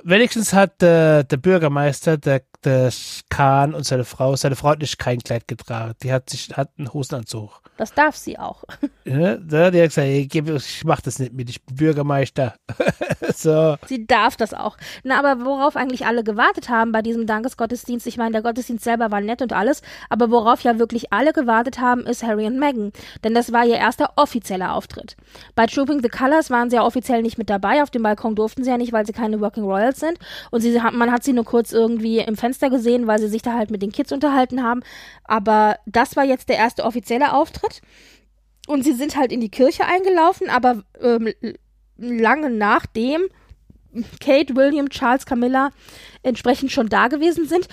Wenigstens hat äh, der Bürgermeister, der, der Kahn und seine Frau, seine Frau hat nicht kein Kleid getragen. Die hat sich, hat einen Hosenanzug. Das darf sie auch. Ja, die hat gesagt, ich mach das nicht mit, ich bin Bürgermeister. so. Sie darf das auch. Na, aber worauf eigentlich alle gewartet haben bei diesem Dankesgottesdienst, ich meine, der Gottesdienst selber war nett und alles, aber worauf ja wirklich alle gewartet haben, ist Harry und Meghan. Denn das war ihr erster offizieller Auftritt. Bei Trooping the Colors waren sie ja offiziell nicht mit dabei, auf dem Balkon durften sie ja nicht, weil sie keine Working Royals sind. Und sie, man hat sie nur kurz irgendwie im Fenster gesehen, weil sie sich da halt mit den Kids unterhalten haben. Aber das war jetzt der erste offizielle Auftritt. Und sie sind halt in die Kirche eingelaufen, aber ähm, lange nachdem Kate, William, Charles, Camilla entsprechend schon da gewesen sind.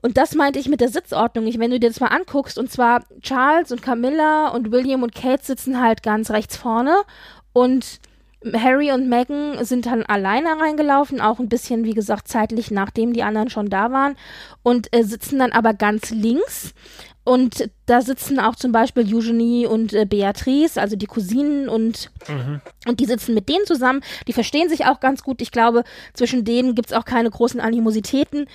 Und das meinte ich mit der Sitzordnung. Ich, wenn du dir das mal anguckst, und zwar Charles und Camilla und William und Kate sitzen halt ganz rechts vorne und Harry und Meghan sind dann alleine reingelaufen, auch ein bisschen, wie gesagt, zeitlich nachdem die anderen schon da waren und äh, sitzen dann aber ganz links. Und da sitzen auch zum Beispiel Eugenie und äh, Beatrice, also die Cousinen und, mhm. und die sitzen mit denen zusammen. Die verstehen sich auch ganz gut. Ich glaube, zwischen denen gibt es auch keine großen Animositäten.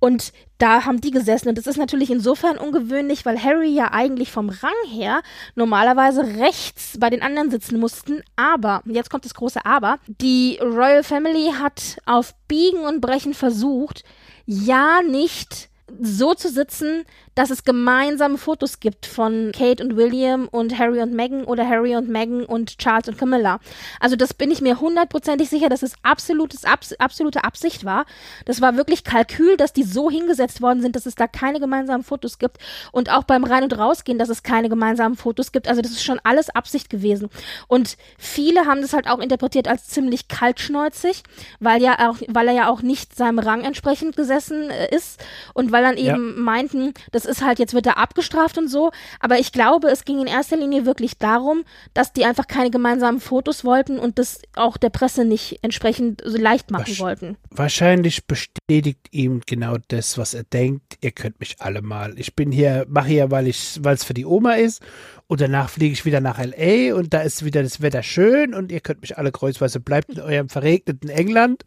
Und da haben die gesessen. Und das ist natürlich insofern ungewöhnlich, weil Harry ja eigentlich vom Rang her normalerweise rechts bei den anderen sitzen mussten. Aber, jetzt kommt das große Aber, die Royal Family hat auf Biegen und Brechen versucht, ja nicht so zu sitzen, dass es gemeinsame Fotos gibt von Kate und William und Harry und Meghan oder Harry und Meghan und Charles und Camilla. Also das bin ich mir hundertprozentig sicher, dass es absolutes, abs absolute Absicht war. Das war wirklich Kalkül, dass die so hingesetzt worden sind, dass es da keine gemeinsamen Fotos gibt und auch beim Rein- und Rausgehen, dass es keine gemeinsamen Fotos gibt. Also das ist schon alles Absicht gewesen. Und viele haben das halt auch interpretiert als ziemlich kaltschnäuzig, weil ja auch, weil er ja auch nicht seinem Rang entsprechend gesessen äh, ist und weil dann eben ja. meinten, das ist halt, jetzt wird er abgestraft und so. Aber ich glaube, es ging in erster Linie wirklich darum, dass die einfach keine gemeinsamen Fotos wollten und das auch der Presse nicht entsprechend so leicht machen Wasch wollten. Wahrscheinlich bestätigt ihm genau das, was er denkt. Ihr könnt mich alle mal. Ich bin hier, mache hier, weil ich, weil es für die Oma ist und danach fliege ich wieder nach LA und da ist wieder das Wetter schön und ihr könnt mich alle kreuzweise bleibt in eurem verregneten England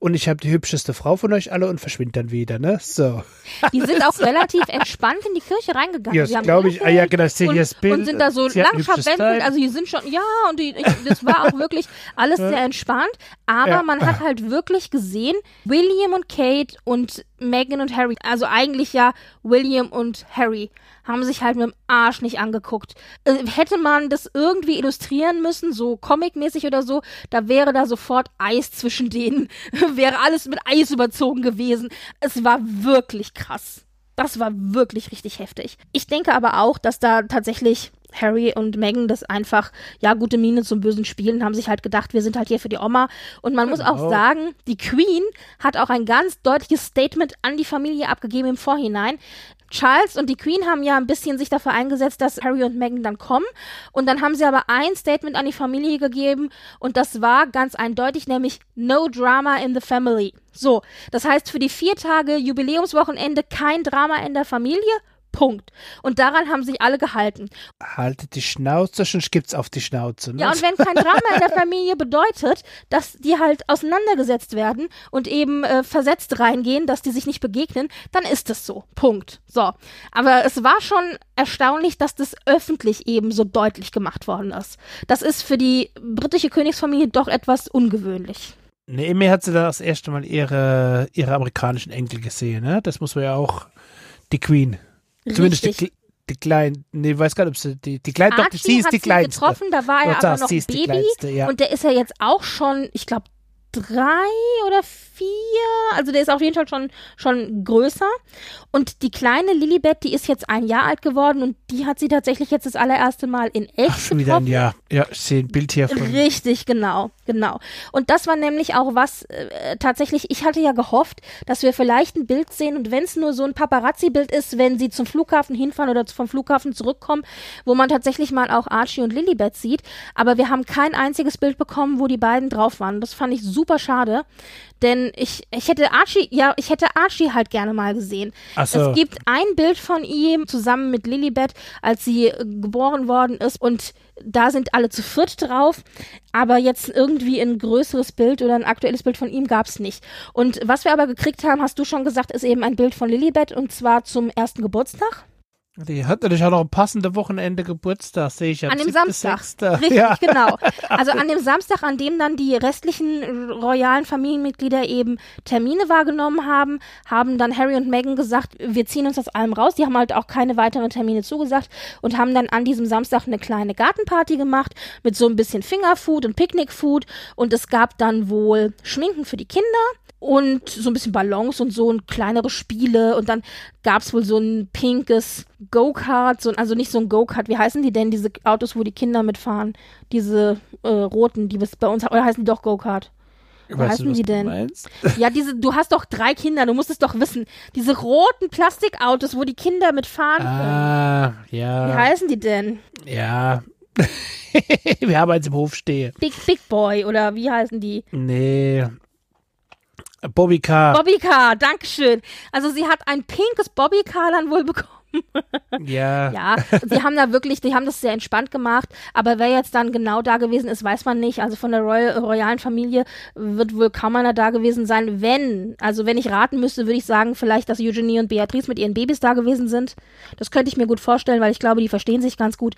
und ich habe die hübscheste Frau von euch alle und verschwinde dann wieder, ne? So. Die sind auch relativ entspannt in die Kirche reingegangen. Ja, glaube ich. Ah, ja, genau, ich das Bild. Und sind da so lang verwendet. Also die sind schon, ja, und die, das war auch wirklich alles sehr entspannt. Aber ja. man hat halt wirklich gesehen, William und Kate und Meghan und Harry, also eigentlich ja William und Harry, haben sich halt mit dem Arsch nicht angeguckt. Äh, hätte man das irgendwie illustrieren müssen, so comicmäßig oder so, da wäre da sofort Eis zwischen denen, wäre alles mit Eis überzogen gewesen. Es war wirklich krass. Das war wirklich richtig heftig. Ich denke aber auch, dass da tatsächlich Harry und Meghan das einfach, ja, gute Miene zum bösen Spielen, haben sich halt gedacht, wir sind halt hier für die Oma. Und man genau. muss auch genau. sagen, die Queen hat auch ein ganz deutliches Statement an die Familie abgegeben im Vorhinein. Charles und die Queen haben ja ein bisschen sich dafür eingesetzt, dass Harry und Meghan dann kommen. Und dann haben sie aber ein Statement an die Familie gegeben und das war ganz eindeutig, nämlich No Drama in the Family. So, das heißt für die vier Tage Jubiläumswochenende kein Drama in der Familie Punkt. Und daran haben sich alle gehalten. Haltet die Schnauze, sonst gibt's auf die Schnauze. Ne? Ja, und wenn kein Drama in der Familie bedeutet, dass die halt auseinandergesetzt werden und eben äh, versetzt reingehen, dass die sich nicht begegnen, dann ist es so. Punkt. So. Aber es war schon erstaunlich, dass das öffentlich eben so deutlich gemacht worden ist. Das ist für die britische Königsfamilie doch etwas ungewöhnlich. Nee, mir hat sie da das erste Mal ihre, ihre amerikanischen Enkel gesehen, ne? Das muss man ja auch, die Queen. Zumindest die, die kleinen, nee, weiß gar nicht, ob sie die, die kleine, doch, sie ist die kleinste. getroffen, da war er aber noch Baby. Ja. Und der ist ja jetzt auch schon, ich glaube, drei oder vier. Also der ist auf jeden Fall schon, schon größer. Und die kleine Lilibet, die ist jetzt ein Jahr alt geworden und die hat sie tatsächlich jetzt das allererste Mal in echt Ach, schon wieder ein Jahr. Ja, ich sehe ein Bild hier von. Richtig, genau, genau. Und das war nämlich auch was, äh, tatsächlich, ich hatte ja gehofft, dass wir vielleicht ein Bild sehen und wenn es nur so ein Paparazzi-Bild ist, wenn sie zum Flughafen hinfahren oder vom Flughafen zurückkommen, wo man tatsächlich mal auch Archie und Lilibet sieht. Aber wir haben kein einziges Bild bekommen, wo die beiden drauf waren. Das fand ich super schade. Denn ich, ich hätte Archie, ja, ich hätte Archie halt gerne mal gesehen. Ach so. Es gibt ein Bild von ihm zusammen mit Lilibet, als sie geboren worden ist und da sind alle zu viert drauf, aber jetzt irgendwie ein größeres Bild oder ein aktuelles Bild von ihm gab es nicht. Und was wir aber gekriegt haben, hast du schon gesagt, ist eben ein Bild von Lilibet und zwar zum ersten Geburtstag. Die hat natürlich auch noch ein passende Wochenende Geburtstag, sehe ich ja. An dem Samstag. 6. Richtig, ja. genau. Also an dem Samstag, an dem dann die restlichen royalen Familienmitglieder eben Termine wahrgenommen haben, haben dann Harry und Meghan gesagt, wir ziehen uns aus allem raus. Die haben halt auch keine weiteren Termine zugesagt und haben dann an diesem Samstag eine kleine Gartenparty gemacht mit so ein bisschen Fingerfood und Picknickfood und es gab dann wohl Schminken für die Kinder und so ein bisschen Ballons und so und kleinere Spiele und dann gab es wohl so ein pinkes Go-Kart, so, also nicht so ein Go-Kart, wie heißen die denn, diese Autos, wo die Kinder mitfahren, diese äh, roten, die bei uns, oder heißen die doch Go-Kart? Wie weißt heißen du, die denn? Ja, diese, du hast doch drei Kinder, du musst es doch wissen. Diese roten Plastikautos, wo die Kinder mitfahren ah, ja. Wie heißen die denn? Ja. Wir haben eins im Hof stehen. Big Big Boy oder wie heißen die? Nee, Bobbycar. Bobbycar, Dankeschön. Also sie hat ein pinkes Bobbycar dann wohl bekommen. Ja. Ja, sie haben da wirklich, die haben das sehr entspannt gemacht, aber wer jetzt dann genau da gewesen ist, weiß man nicht. Also von der Royal, royalen Familie wird wohl kaum einer da gewesen sein. Wenn, also wenn ich raten müsste, würde ich sagen, vielleicht, dass Eugenie und Beatrice mit ihren Babys da gewesen sind. Das könnte ich mir gut vorstellen, weil ich glaube, die verstehen sich ganz gut.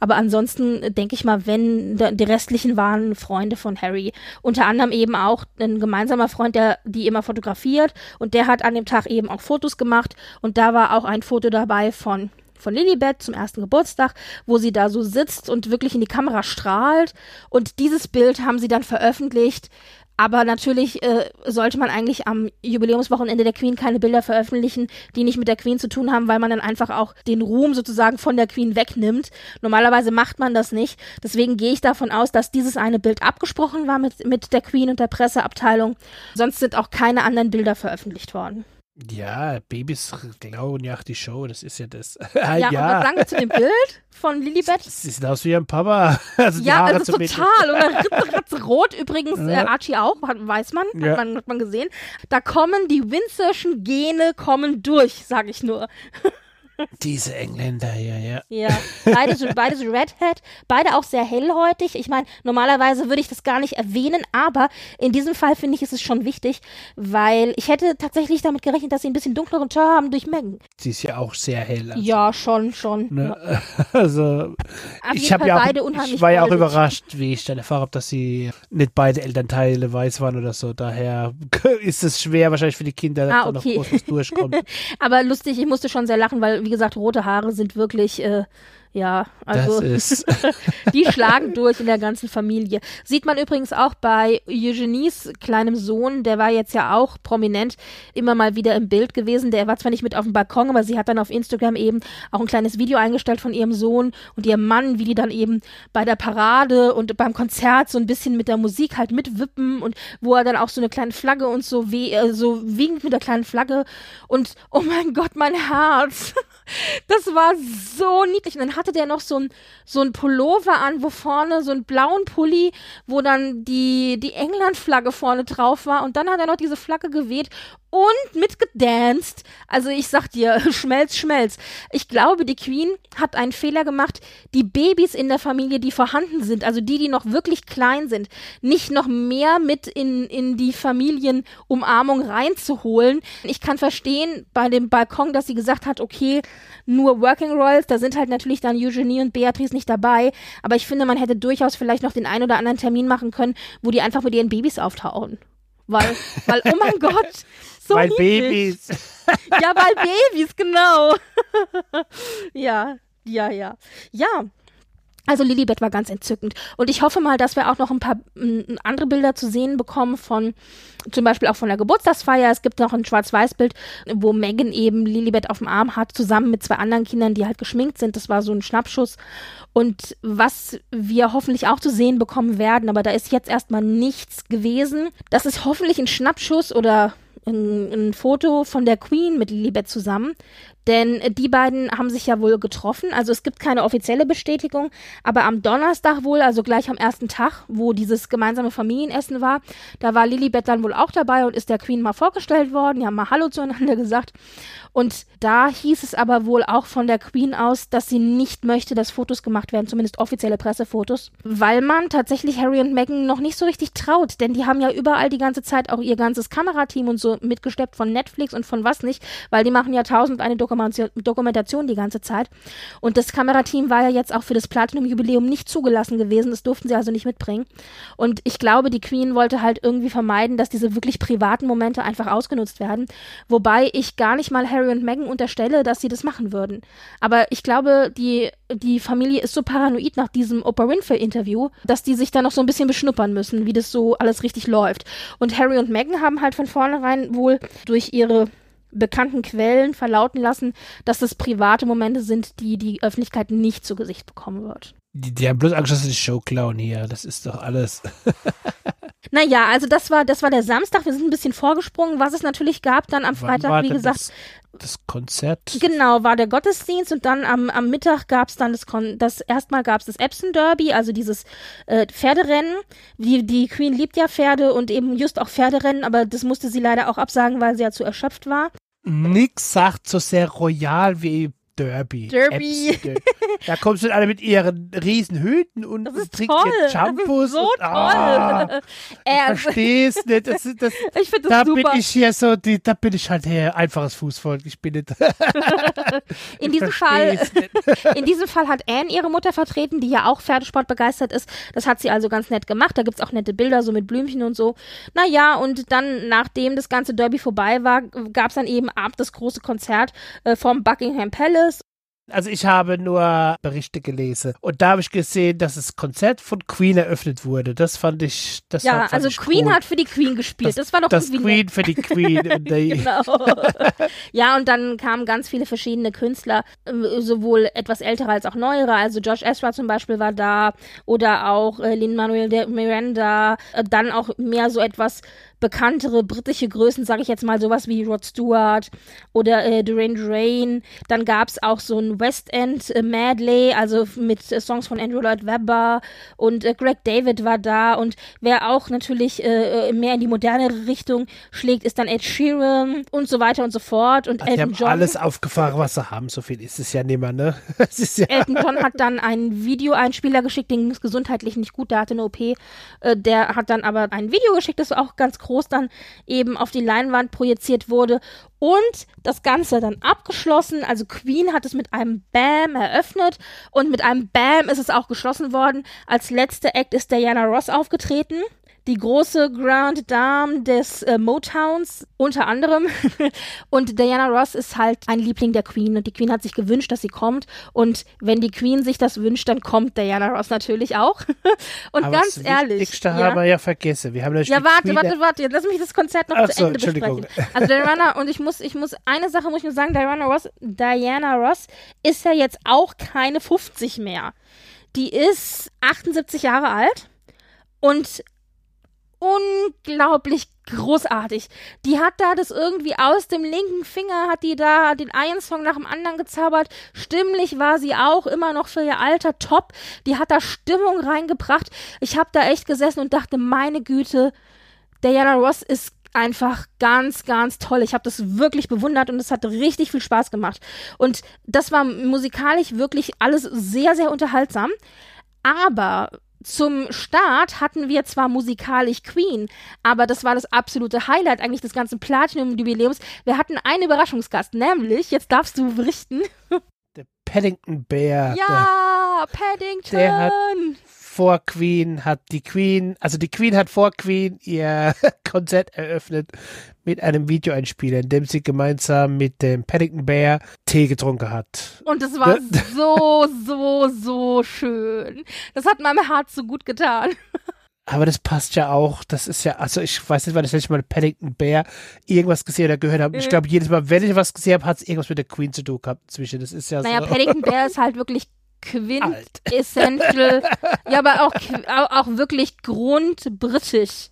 Aber ansonsten denke ich mal, wenn, die restlichen waren Freunde von Harry. Unter anderem eben auch ein gemeinsamer Freund, der die immer fotografiert und der hat an dem Tag eben auch Fotos gemacht und da war auch ein Foto dabei, dabei von von Lilibet zum ersten Geburtstag, wo sie da so sitzt und wirklich in die Kamera strahlt. Und dieses Bild haben sie dann veröffentlicht. Aber natürlich äh, sollte man eigentlich am Jubiläumswochenende der Queen keine Bilder veröffentlichen, die nicht mit der Queen zu tun haben, weil man dann einfach auch den Ruhm sozusagen von der Queen wegnimmt. Normalerweise macht man das nicht. Deswegen gehe ich davon aus, dass dieses eine Bild abgesprochen war mit, mit der Queen und der Presseabteilung. Sonst sind auch keine anderen Bilder veröffentlicht worden. Ja, Babys klauen ja die Show, das ist ja das. ja, ja. und sagen wir zu dem Bild von Lilibet? Das sieht aus wie ein Papa. Also ja, ist total. Oder rot übrigens, äh, Archie auch, weiß man, ja. hat, man, hat man gesehen. Da kommen die Windsorschen Gene kommen durch, sage ich nur. Diese Engländer hier, ja. Ja, beide, beide so Redhead, beide auch sehr hellhäutig. Ich meine, normalerweise würde ich das gar nicht erwähnen, aber in diesem Fall finde ich, ist es schon wichtig, weil ich hätte tatsächlich damit gerechnet, dass sie ein bisschen dunkleren Teint haben durch Megan. Sie ist ja auch sehr hell. Also. Ja, schon, schon. Ne? Also, Auf ich habe ja auch, ich war ja auch überrascht, wie ich dann erfahren habe, dass sie nicht beide Elternteile weiß waren oder so. Daher ist es schwer wahrscheinlich für die Kinder, dass ah, okay. da noch groß durchkommt. aber lustig, ich musste schon sehr lachen, weil, wie gesagt, rote Haare sind wirklich äh, ja, also die schlagen durch in der ganzen Familie. Sieht man übrigens auch bei Eugenies kleinem Sohn, der war jetzt ja auch prominent immer mal wieder im Bild gewesen. Der war zwar nicht mit auf dem Balkon, aber sie hat dann auf Instagram eben auch ein kleines Video eingestellt von ihrem Sohn und ihrem Mann, wie die dann eben bei der Parade und beim Konzert so ein bisschen mit der Musik halt mitwippen und wo er dann auch so eine kleine Flagge und so, weh, äh, so winkt mit der kleinen Flagge und oh mein Gott, mein Herz. Das war so niedlich. Und dann hatte der noch so ein, so ein Pullover an, wo vorne so einen blauen Pulli, wo dann die, die England-Flagge vorne drauf war. Und dann hat er noch diese Flagge geweht und mitgedanced. Also ich sag dir, schmelz, schmelz. Ich glaube, die Queen hat einen Fehler gemacht, die Babys in der Familie, die vorhanden sind, also die, die noch wirklich klein sind, nicht noch mehr mit in, in die Familienumarmung reinzuholen. Ich kann verstehen bei dem Balkon, dass sie gesagt hat, okay, nur Working Royals, da sind halt natürlich dann Eugenie und Beatrice nicht dabei, aber ich finde, man hätte durchaus vielleicht noch den einen oder anderen Termin machen können, wo die einfach mit ihren Babys auftauchen. Weil, weil, oh mein Gott, so Weil niedlich. Babys. Ja, weil Babys, genau. ja, ja, ja. Ja. Also Lilibet war ganz entzückend. Und ich hoffe mal, dass wir auch noch ein paar m, andere Bilder zu sehen bekommen von, zum Beispiel auch von der Geburtstagsfeier. Es gibt noch ein Schwarz-Weiß-Bild, wo Megan eben Lilibet auf dem Arm hat, zusammen mit zwei anderen Kindern, die halt geschminkt sind. Das war so ein Schnappschuss. Und was wir hoffentlich auch zu sehen bekommen werden, aber da ist jetzt erstmal nichts gewesen. Das ist hoffentlich ein Schnappschuss oder ein, ein Foto von der Queen mit Lilibet zusammen. Denn die beiden haben sich ja wohl getroffen. Also es gibt keine offizielle Bestätigung, aber am Donnerstag wohl, also gleich am ersten Tag, wo dieses gemeinsame Familienessen war, da war Lilibet dann wohl auch dabei und ist der Queen mal vorgestellt worden. Die haben mal Hallo zueinander gesagt. Und da hieß es aber wohl auch von der Queen aus, dass sie nicht möchte, dass Fotos gemacht werden, zumindest offizielle Pressefotos, weil man tatsächlich Harry und Meghan noch nicht so richtig traut, denn die haben ja überall die ganze Zeit auch ihr ganzes Kamerateam und so mitgesteppt von Netflix und von was nicht, weil die machen ja tausend eine Dokumentation, Dokumentation die ganze Zeit. Und das Kamerateam war ja jetzt auch für das Platinum-Jubiläum nicht zugelassen gewesen, das durften sie also nicht mitbringen. Und ich glaube, die Queen wollte halt irgendwie vermeiden, dass diese wirklich privaten Momente einfach ausgenutzt werden, wobei ich gar nicht mal Harry und Meghan unterstelle, dass sie das machen würden. Aber ich glaube, die, die Familie ist so paranoid nach diesem Oprah Winfrey-Interview, dass die sich da noch so ein bisschen beschnuppern müssen, wie das so alles richtig läuft. Und Harry und Meghan haben halt von vornherein wohl durch ihre bekannten Quellen verlauten lassen, dass das private Momente sind, die die Öffentlichkeit nicht zu Gesicht bekommen wird. Die, die haben bloß Angst, dass sie die Show klauen hier. Das ist doch alles. Naja, also das war, das war der Samstag. Wir sind ein bisschen vorgesprungen. Was es natürlich gab dann am Freitag, wie gesagt. Das, das, Konzert. Genau, war der Gottesdienst und dann am, am Mittag gab es dann das, Kon das erstmal gab es das Epson Derby, also dieses äh, Pferderennen. Die, die Queen liebt ja Pferde und eben just auch Pferderennen, aber das musste sie leider auch absagen, weil sie ja zu erschöpft war. Nix sagt so sehr royal wie Derby. Derby. Da kommst du alle mit ihren riesen Hüten und das ist trinkst toll. ihr Shampoos. so und, ah, toll. ich versteh's nicht. Das, das, ich finde das da super. bin ich hier so, die, da bin ich halt hier einfaches Fußvolk. Ich bin nicht. in diesem Fall, in diesem Fall hat Anne ihre Mutter vertreten, die ja auch Pferdesport begeistert ist. Das hat sie also ganz nett gemacht. Da gibt's auch nette Bilder, so mit Blümchen und so. Naja, und dann, nachdem das ganze Derby vorbei war, gab's dann eben ab das große Konzert äh, vom Buckingham Palace. Also ich habe nur Berichte gelesen und da habe ich gesehen, dass das Konzert von Queen eröffnet wurde. Das fand ich, das ja, fand also ich Queen cool. hat für die Queen gespielt. Das, Das- war doch das Queen nett. für die Queen. genau. ja, und dann kamen ganz viele verschiedene Künstler, äh, sowohl etwas ältere als auch neuere. Also Josh Ezra zum Beispiel war da oder auch äh, Lin-Manuel de Miranda. Äh, dann auch mehr so etwas bekanntere britische Größen, sage ich jetzt mal, sowas wie Rod Stewart oder äh, Duran Duran. Dann gab es auch so ein West End äh, Medley, also mit äh, Songs von Andrew Lloyd Webber und äh, Greg David war da und wer auch natürlich äh, äh, mehr in die modernere Richtung schlägt, ist dann Ed Sheeran und so weiter und so fort und die Elton John. alles aufgefahren, was sie haben. So viel ist es ja nicht mehr, ne? Ja, Elton John hat dann einen Videoeinspieler geschickt, den ging es gesundheitlich nicht gut, der hatte eine OP. Der hat dann aber ein Video geschickt, das auch ganz groß dann eben auf die Leinwand projiziert wurde. Und das Ganze dann abgeschlossen. Also Queen hat es mit einem Bam eröffnet und mit einem Bam ist es auch geschlossen worden. Als letzter Act ist Diana Ross aufgetreten. Die große Grand Dame des äh, Motowns, unter anderem. und Diana Ross ist halt ein Liebling der Queen. Und die Queen hat sich gewünscht, dass sie kommt. Und wenn die Queen sich das wünscht, dann kommt Diana Ross natürlich auch. und aber ganz das ehrlich. Wichtigste ja, haben wir ja vergessen. Wir haben ja, warte, Queen warte, warte. Jetzt lass mich das Konzert noch Ach zu so, Ende Entschuldigung. besprechen. Also Diana, und ich muss, ich muss, eine Sache muss ich nur sagen, Diana Ross, Diana Ross ist ja jetzt auch keine 50 mehr. Die ist 78 Jahre alt und unglaublich großartig. Die hat da das irgendwie aus dem linken Finger, hat die da den einen Song nach dem anderen gezaubert. Stimmlich war sie auch immer noch für ihr Alter top. Die hat da Stimmung reingebracht. Ich habe da echt gesessen und dachte, meine Güte, Diana Ross ist einfach ganz, ganz toll. Ich habe das wirklich bewundert und es hat richtig viel Spaß gemacht. Und das war musikalisch wirklich alles sehr, sehr unterhaltsam. Aber zum Start hatten wir zwar musikalisch Queen, aber das war das absolute Highlight eigentlich des ganzen Platinum-Jubiläums. Wir hatten einen Überraschungsgast, nämlich, jetzt darfst du berichten. Der Paddington Bear. Ja, Paddington. der hat vor Queen hat die Queen, also die Queen hat vor Queen ihr Konzert eröffnet mit einem Videoeinspieler, in dem sie gemeinsam mit dem Paddington Bear Tee getrunken hat. Und es war so, so, so schön. Das hat meinem Herz so gut getan. Aber das passt ja auch. Das ist ja, also ich weiß nicht, wann ich letzte Mal Paddington Bear irgendwas gesehen oder gehört habe. Ich glaube, jedes Mal, wenn ich was gesehen habe, hat es irgendwas mit der Queen zu tun gehabt zwischen. Das ist ja naja, so. Paddington Bear ist halt wirklich quintessential. ja, aber auch, auch wirklich grundbritisch.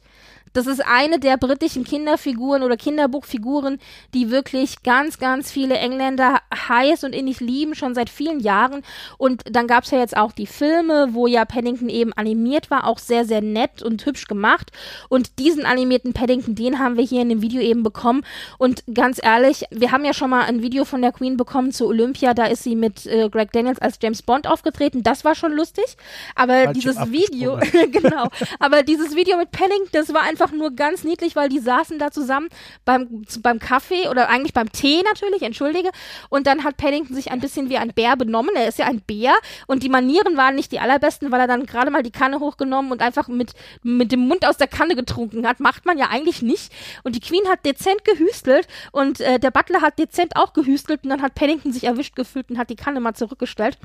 Das ist eine der britischen Kinderfiguren oder Kinderbuchfiguren, die wirklich ganz, ganz viele Engländer heiß und innig lieben, schon seit vielen Jahren. Und dann gab es ja jetzt auch die Filme, wo ja Paddington eben animiert war, auch sehr, sehr nett und hübsch gemacht. Und diesen animierten Paddington, den haben wir hier in dem Video eben bekommen. Und ganz ehrlich, wir haben ja schon mal ein Video von der Queen bekommen zu Olympia, da ist sie mit äh, Greg Daniels als James Bond aufgetreten. Das war schon lustig. Aber Falsch dieses Video, genau, aber dieses Video mit Paddington, das war einfach einfach nur ganz niedlich, weil die saßen da zusammen beim, beim Kaffee oder eigentlich beim Tee natürlich, entschuldige. Und dann hat Paddington sich ein bisschen wie ein Bär benommen. Er ist ja ein Bär und die Manieren waren nicht die allerbesten, weil er dann gerade mal die Kanne hochgenommen und einfach mit, mit dem Mund aus der Kanne getrunken hat. Macht man ja eigentlich nicht. Und die Queen hat dezent gehüstelt und äh, der Butler hat dezent auch gehüstelt und dann hat Paddington sich erwischt gefühlt und hat die Kanne mal zurückgestellt.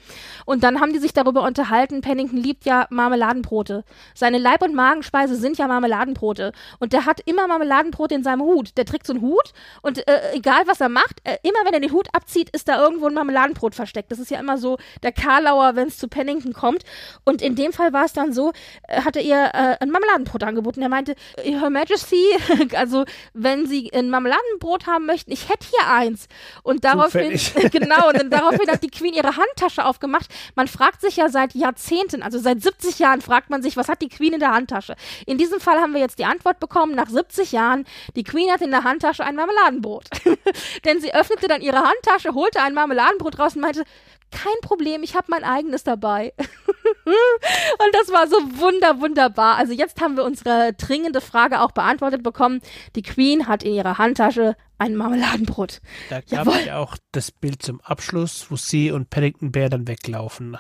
Und dann haben die sich darüber unterhalten, Paddington liebt ja Marmeladenbrote. Seine Leib- und Magenspeise sind ja Marmeladenbrote. Und der hat immer Marmeladenbrot in seinem Hut. Der trägt so einen Hut und äh, egal was er macht, äh, immer wenn er den Hut abzieht, ist da irgendwo ein Marmeladenbrot versteckt. Das ist ja immer so der Karlauer, wenn es zu Pennington kommt. Und in dem Fall war es dann so, äh, hatte ihr äh, ein Marmeladenbrot angeboten. Er meinte, Her Majesty, also wenn Sie ein Marmeladenbrot haben möchten, ich hätte hier eins. Und daraufhin, genau, und daraufhin hat die Queen ihre Handtasche aufgemacht. Man fragt sich ja seit Jahrzehnten, also seit 70 Jahren fragt man sich, was hat die Queen in der Handtasche? In diesem Fall haben wir jetzt die Antwort bekommen nach 70 Jahren, die Queen hat in der Handtasche ein Marmeladenbrot. Denn sie öffnete dann ihre Handtasche, holte ein Marmeladenbrot raus und meinte, kein Problem, ich habe mein eigenes dabei. und das war so wunder, wunderbar. Also jetzt haben wir unsere dringende Frage auch beantwortet bekommen. Die Queen hat in ihrer Handtasche ein Marmeladenbrot. Da gab es ja auch das Bild zum Abschluss, wo sie und Paddington Bear dann weglaufen.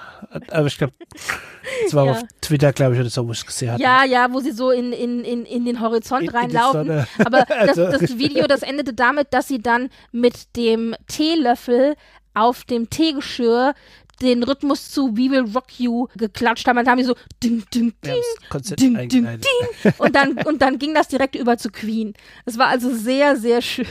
Aber ich glaube, das war ja. auf Twitter, glaube ich, oder so, wo ich es gesehen habe. Ja, ja, wo sie so in, in, in, in den Horizont in, reinlaufen. In Aber das, also, das Video, das endete damit, dass sie dann mit dem Teelöffel auf dem Teegeschirr den Rhythmus zu We Will Rock You geklatscht haben. Dann haben die so ding, ding, ding, ja, ding, ding, ding. Und dann, und dann ging das direkt über zu Queen. Es war also sehr, sehr schön.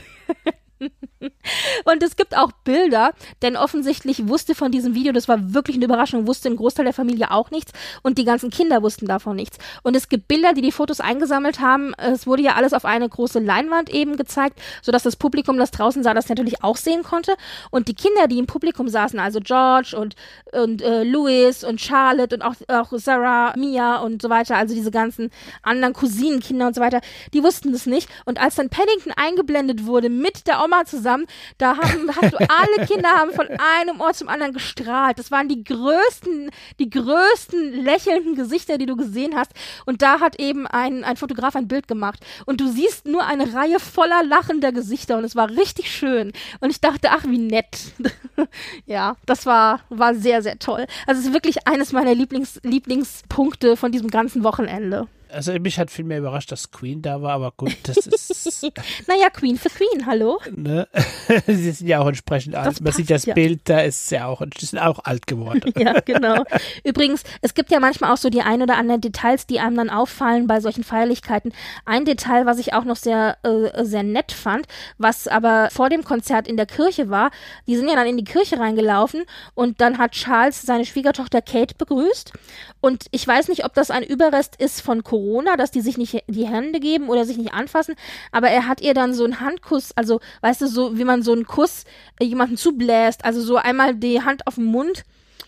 Und es gibt auch Bilder, denn offensichtlich wusste von diesem Video, das war wirklich eine Überraschung, wusste ein Großteil der Familie auch nichts und die ganzen Kinder wussten davon nichts. Und es gibt Bilder, die die Fotos eingesammelt haben. Es wurde ja alles auf eine große Leinwand eben gezeigt, sodass das Publikum, das draußen sah, das natürlich auch sehen konnte. Und die Kinder, die im Publikum saßen, also George und, und äh, Louis und Charlotte und auch, auch Sarah, Mia und so weiter, also diese ganzen anderen Cousinenkinder und so weiter, die wussten das nicht. Und als dann Paddington eingeblendet wurde mit der Oma zusammen, da haben, hast du alle Kinder haben von einem Ort zum anderen gestrahlt. Das waren die größten, die größten lächelnden Gesichter, die du gesehen hast. Und da hat eben ein, ein Fotograf ein Bild gemacht. Und du siehst nur eine Reihe voller lachender Gesichter und es war richtig schön. Und ich dachte, ach, wie nett. ja, das war, war sehr, sehr toll. Also es ist wirklich eines meiner Lieblings, Lieblingspunkte von diesem ganzen Wochenende also mich hat viel mehr überrascht, dass Queen da war, aber gut, das ist. naja, Queen für Queen, hallo? Ne? Sie sind ja auch entsprechend alt. Man sieht das ja. Bild, da ist ja auch, die sind auch alt geworden. ja, genau. Übrigens, es gibt ja manchmal auch so die ein oder anderen Details, die einem dann auffallen bei solchen Feierlichkeiten. Ein Detail, was ich auch noch sehr, äh, sehr nett fand, was aber vor dem Konzert in der Kirche war, die sind ja dann in die Kirche reingelaufen und dann hat Charles seine Schwiegertochter Kate begrüßt. Und ich weiß nicht, ob das ein Überrest ist von Corona Corona, dass die sich nicht die Hände geben oder sich nicht anfassen, aber er hat ihr dann so einen Handkuss, also weißt du, so wie man so einen Kuss äh, jemanden zubläst, also so einmal die Hand auf den Mund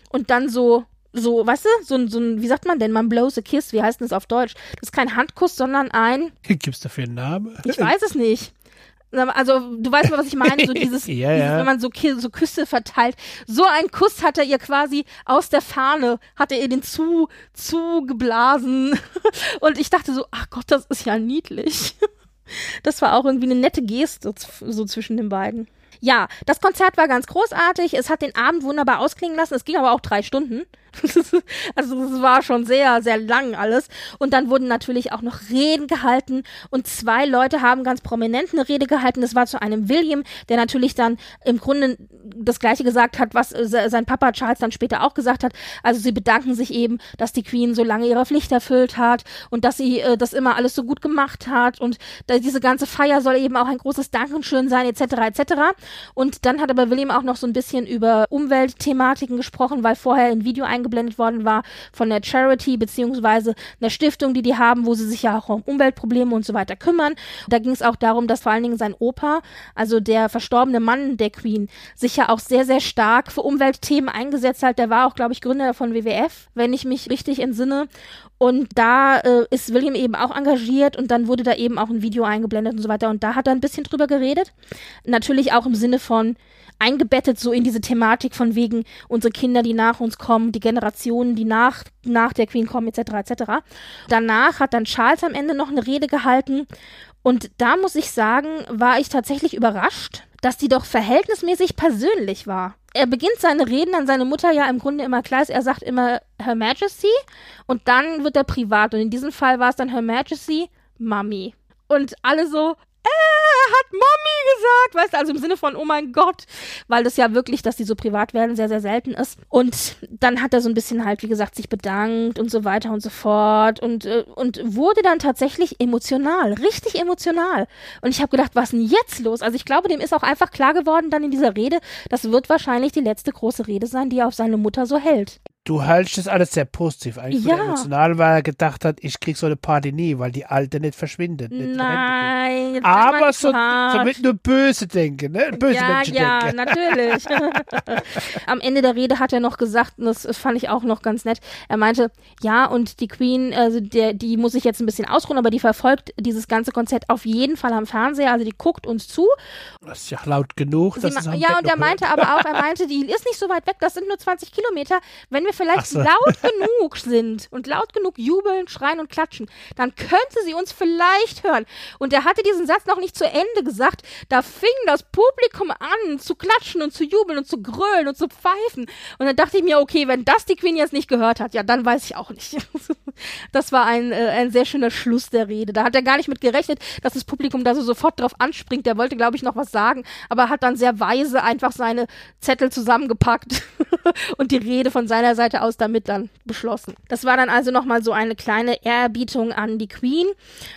und dann so so, weißt du, so, so ein, wie sagt man denn, man blows a kiss, wie heißt denn das auf Deutsch? Das ist kein Handkuss, sondern ein. Gibt's dafür einen Namen? Ich weiß es nicht. Also, du weißt mal, was ich meine, so dieses, ja, ja. dieses wenn man so, so Küsse verteilt. So einen Kuss hat er ihr quasi aus der Fahne, hat er ihr den zu, zugeblasen. Und ich dachte so, ach Gott, das ist ja niedlich. Das war auch irgendwie eine nette Geste so zwischen den beiden. Ja, das Konzert war ganz großartig. Es hat den Abend wunderbar ausklingen lassen. Es ging aber auch drei Stunden. also es war schon sehr, sehr lang alles. Und dann wurden natürlich auch noch Reden gehalten. Und zwei Leute haben ganz prominent eine Rede gehalten. Das war zu einem William, der natürlich dann im Grunde das Gleiche gesagt hat, was sein Papa Charles dann später auch gesagt hat. Also sie bedanken sich eben, dass die Queen so lange ihre Pflicht erfüllt hat und dass sie äh, das immer alles so gut gemacht hat. Und diese ganze Feier soll eben auch ein großes Dankeschön sein, etc., etc. Und dann hat aber William auch noch so ein bisschen über Umweltthematiken gesprochen, weil vorher ein Video eingeblendet worden war von der Charity beziehungsweise einer Stiftung, die die haben, wo sie sich ja auch um Umweltprobleme und so weiter kümmern. Da ging es auch darum, dass vor allen Dingen sein Opa, also der verstorbene Mann der Queen, sich ja auch sehr, sehr stark für Umweltthemen eingesetzt hat. Der war auch, glaube ich, Gründer von WWF, wenn ich mich richtig entsinne. Und da äh, ist William eben auch engagiert und dann wurde da eben auch ein Video eingeblendet und so weiter. Und da hat er ein bisschen drüber geredet. Natürlich auch im Sinne von eingebettet so in diese Thematik von wegen unsere Kinder, die nach uns kommen, die Generationen, die nach, nach der Queen kommen, etc. etc. Danach hat dann Charles am Ende noch eine Rede gehalten. Und da muss ich sagen, war ich tatsächlich überrascht, dass die doch verhältnismäßig persönlich war er beginnt seine Reden an seine Mutter ja im Grunde immer klar. Er sagt immer Her Majesty und dann wird er privat. Und in diesem Fall war es dann Her Majesty, Mummy. Und alle so, er hat Mommy gesagt, weißt du, also im Sinne von, oh mein Gott, weil das ja wirklich, dass die so privat werden, sehr, sehr selten ist. Und dann hat er so ein bisschen halt, wie gesagt, sich bedankt und so weiter und so fort und, äh, und wurde dann tatsächlich emotional, richtig emotional. Und ich habe gedacht, was denn jetzt los? Also ich glaube, dem ist auch einfach klar geworden dann in dieser Rede, das wird wahrscheinlich die letzte große Rede sein, die er auf seine Mutter so hält du hältst das alles sehr positiv. Eigentlich ja. emotional, weil er gedacht hat, ich krieg so eine Party nie, weil die alte nicht verschwindet. Nicht Nein. Aber so, so mit nur böse denken, ne? Böse ja, Menschen ja, denken. Ja, natürlich. Am Ende der Rede hat er noch gesagt, und das fand ich auch noch ganz nett, er meinte, ja, und die Queen, also der, die muss sich jetzt ein bisschen ausruhen, aber die verfolgt dieses ganze Konzert auf jeden Fall am Fernseher, also die guckt uns zu. Das ist ja laut genug. ja, und er meinte aber auch, er meinte, die ist nicht so weit weg, das sind nur 20 Kilometer. Wenn wir vielleicht so. laut genug sind und laut genug jubeln, schreien und klatschen, dann könnte sie uns vielleicht hören. Und er hatte diesen Satz noch nicht zu Ende gesagt. Da fing das Publikum an zu klatschen und zu jubeln und zu grölen und zu pfeifen. Und dann dachte ich mir, okay, wenn das die Queen jetzt nicht gehört hat, ja, dann weiß ich auch nicht. das war ein, äh, ein sehr schöner Schluss der Rede. Da hat er gar nicht mit gerechnet, dass das Publikum da so sofort drauf anspringt. Der wollte, glaube ich, noch was sagen, aber hat dann sehr weise einfach seine Zettel zusammengepackt und die Rede von seiner Seite aus damit dann beschlossen. Das war dann also nochmal so eine kleine Ehrerbietung an die Queen.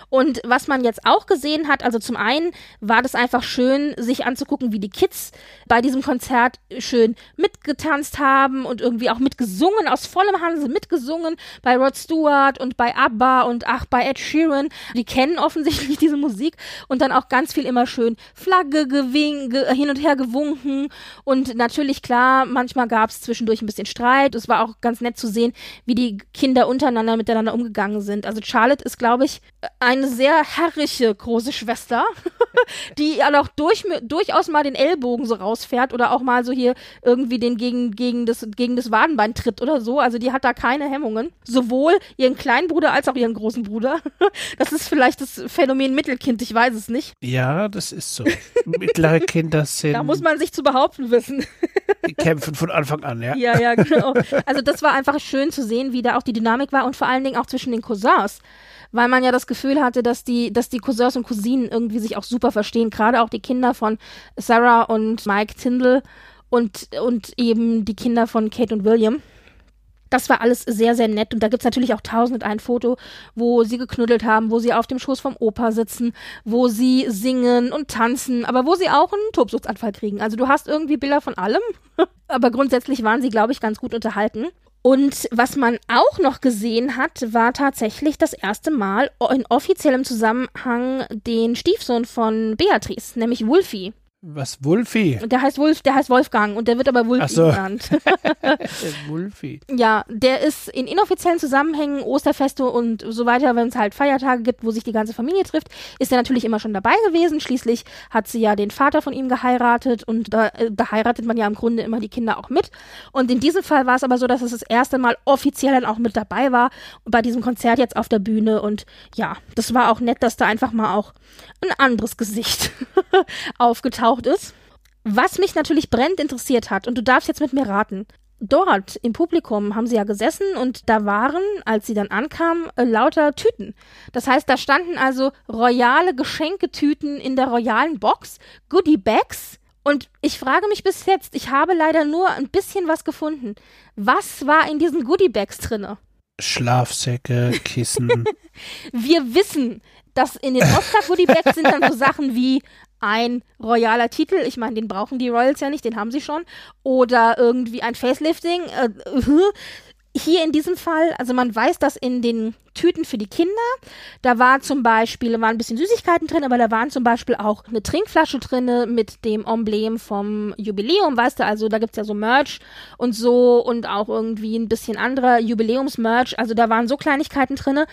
Und was man jetzt auch gesehen hat, also zum einen war das einfach schön, sich anzugucken, wie die Kids bei diesem Konzert schön mitgetanzt haben und irgendwie auch mitgesungen, aus vollem Hanse mitgesungen bei Rod Stewart und bei ABBA und ach, bei Ed Sheeran. Die kennen offensichtlich diese Musik und dann auch ganz viel immer schön Flagge gewink, hin und her gewunken und natürlich klar, manchmal gab es zwischendurch ein bisschen Streit. Es war auch ganz nett zu sehen, wie die Kinder untereinander miteinander umgegangen sind. Also Charlotte ist, glaube ich, eine sehr herrische große Schwester, die ja noch durch, durchaus mal den Ellbogen so rausfährt oder auch mal so hier irgendwie den gegen, gegen, das, gegen das Wadenbein tritt oder so. Also die hat da keine Hemmungen. Sowohl ihren kleinen Bruder als auch ihren großen Bruder. Das ist vielleicht das Phänomen Mittelkind, ich weiß es nicht. Ja, das ist so. Mittlere Kinder sind. Da muss man sich zu behaupten wissen. Die kämpfen von Anfang an, ja. Ja, ja, genau. Also das war einfach schön zu sehen, wie da auch die Dynamik war und vor allen Dingen auch zwischen den Cousins. Weil man ja das Gefühl hatte, dass die, dass die Cousins und Cousinen irgendwie sich auch super verstehen. Gerade auch die Kinder von Sarah und Mike Tyndall und, und eben die Kinder von Kate und William. Das war alles sehr, sehr nett. Und da gibt es natürlich auch tausend ein Foto, wo sie geknuddelt haben, wo sie auf dem Schoß vom Opa sitzen, wo sie singen und tanzen, aber wo sie auch einen Tobsuchtsanfall kriegen. Also du hast irgendwie Bilder von allem. aber grundsätzlich waren sie, glaube ich, ganz gut unterhalten. Und was man auch noch gesehen hat, war tatsächlich das erste Mal in offiziellem Zusammenhang den Stiefsohn von Beatrice, nämlich Wolfie. Was, Wulfi? Der heißt Wolf, der heißt Wolfgang und der wird aber Wulfi so. genannt. Wulfi. Ja, der ist in inoffiziellen Zusammenhängen, Osterfeste und so weiter, wenn es halt Feiertage gibt, wo sich die ganze Familie trifft, ist er natürlich immer schon dabei gewesen. Schließlich hat sie ja den Vater von ihm geheiratet und da, äh, da heiratet man ja im Grunde immer die Kinder auch mit. Und in diesem Fall war es aber so, dass es das erste Mal offiziell dann auch mit dabei war bei diesem Konzert jetzt auf der Bühne und ja, das war auch nett, dass da einfach mal auch ein anderes Gesicht aufgetaucht ist. Was mich natürlich brennend interessiert hat, und du darfst jetzt mit mir raten, dort im Publikum haben sie ja gesessen und da waren, als sie dann ankamen, äh, lauter Tüten. Das heißt, da standen also royale Geschenketüten in der royalen Box, Goodie Bags. Und ich frage mich bis jetzt, ich habe leider nur ein bisschen was gefunden. Was war in diesen Goodie Bags drinne? Schlafsäcke, Kissen. Wir wissen, dass in den Oscar Goodie Bags sind dann so Sachen wie ein royaler Titel, ich meine, den brauchen die Royals ja nicht, den haben sie schon, oder irgendwie ein Facelifting. Äh, äh, hier in diesem Fall, also man weiß, dass in den Tüten für die Kinder, da war zum Beispiel, da waren ein bisschen Süßigkeiten drin, aber da waren zum Beispiel auch eine Trinkflasche drin mit dem Emblem vom Jubiläum, weißt du, also da gibt's ja so Merch und so und auch irgendwie ein bisschen anderer Jubiläumsmerch, also da waren so Kleinigkeiten drin.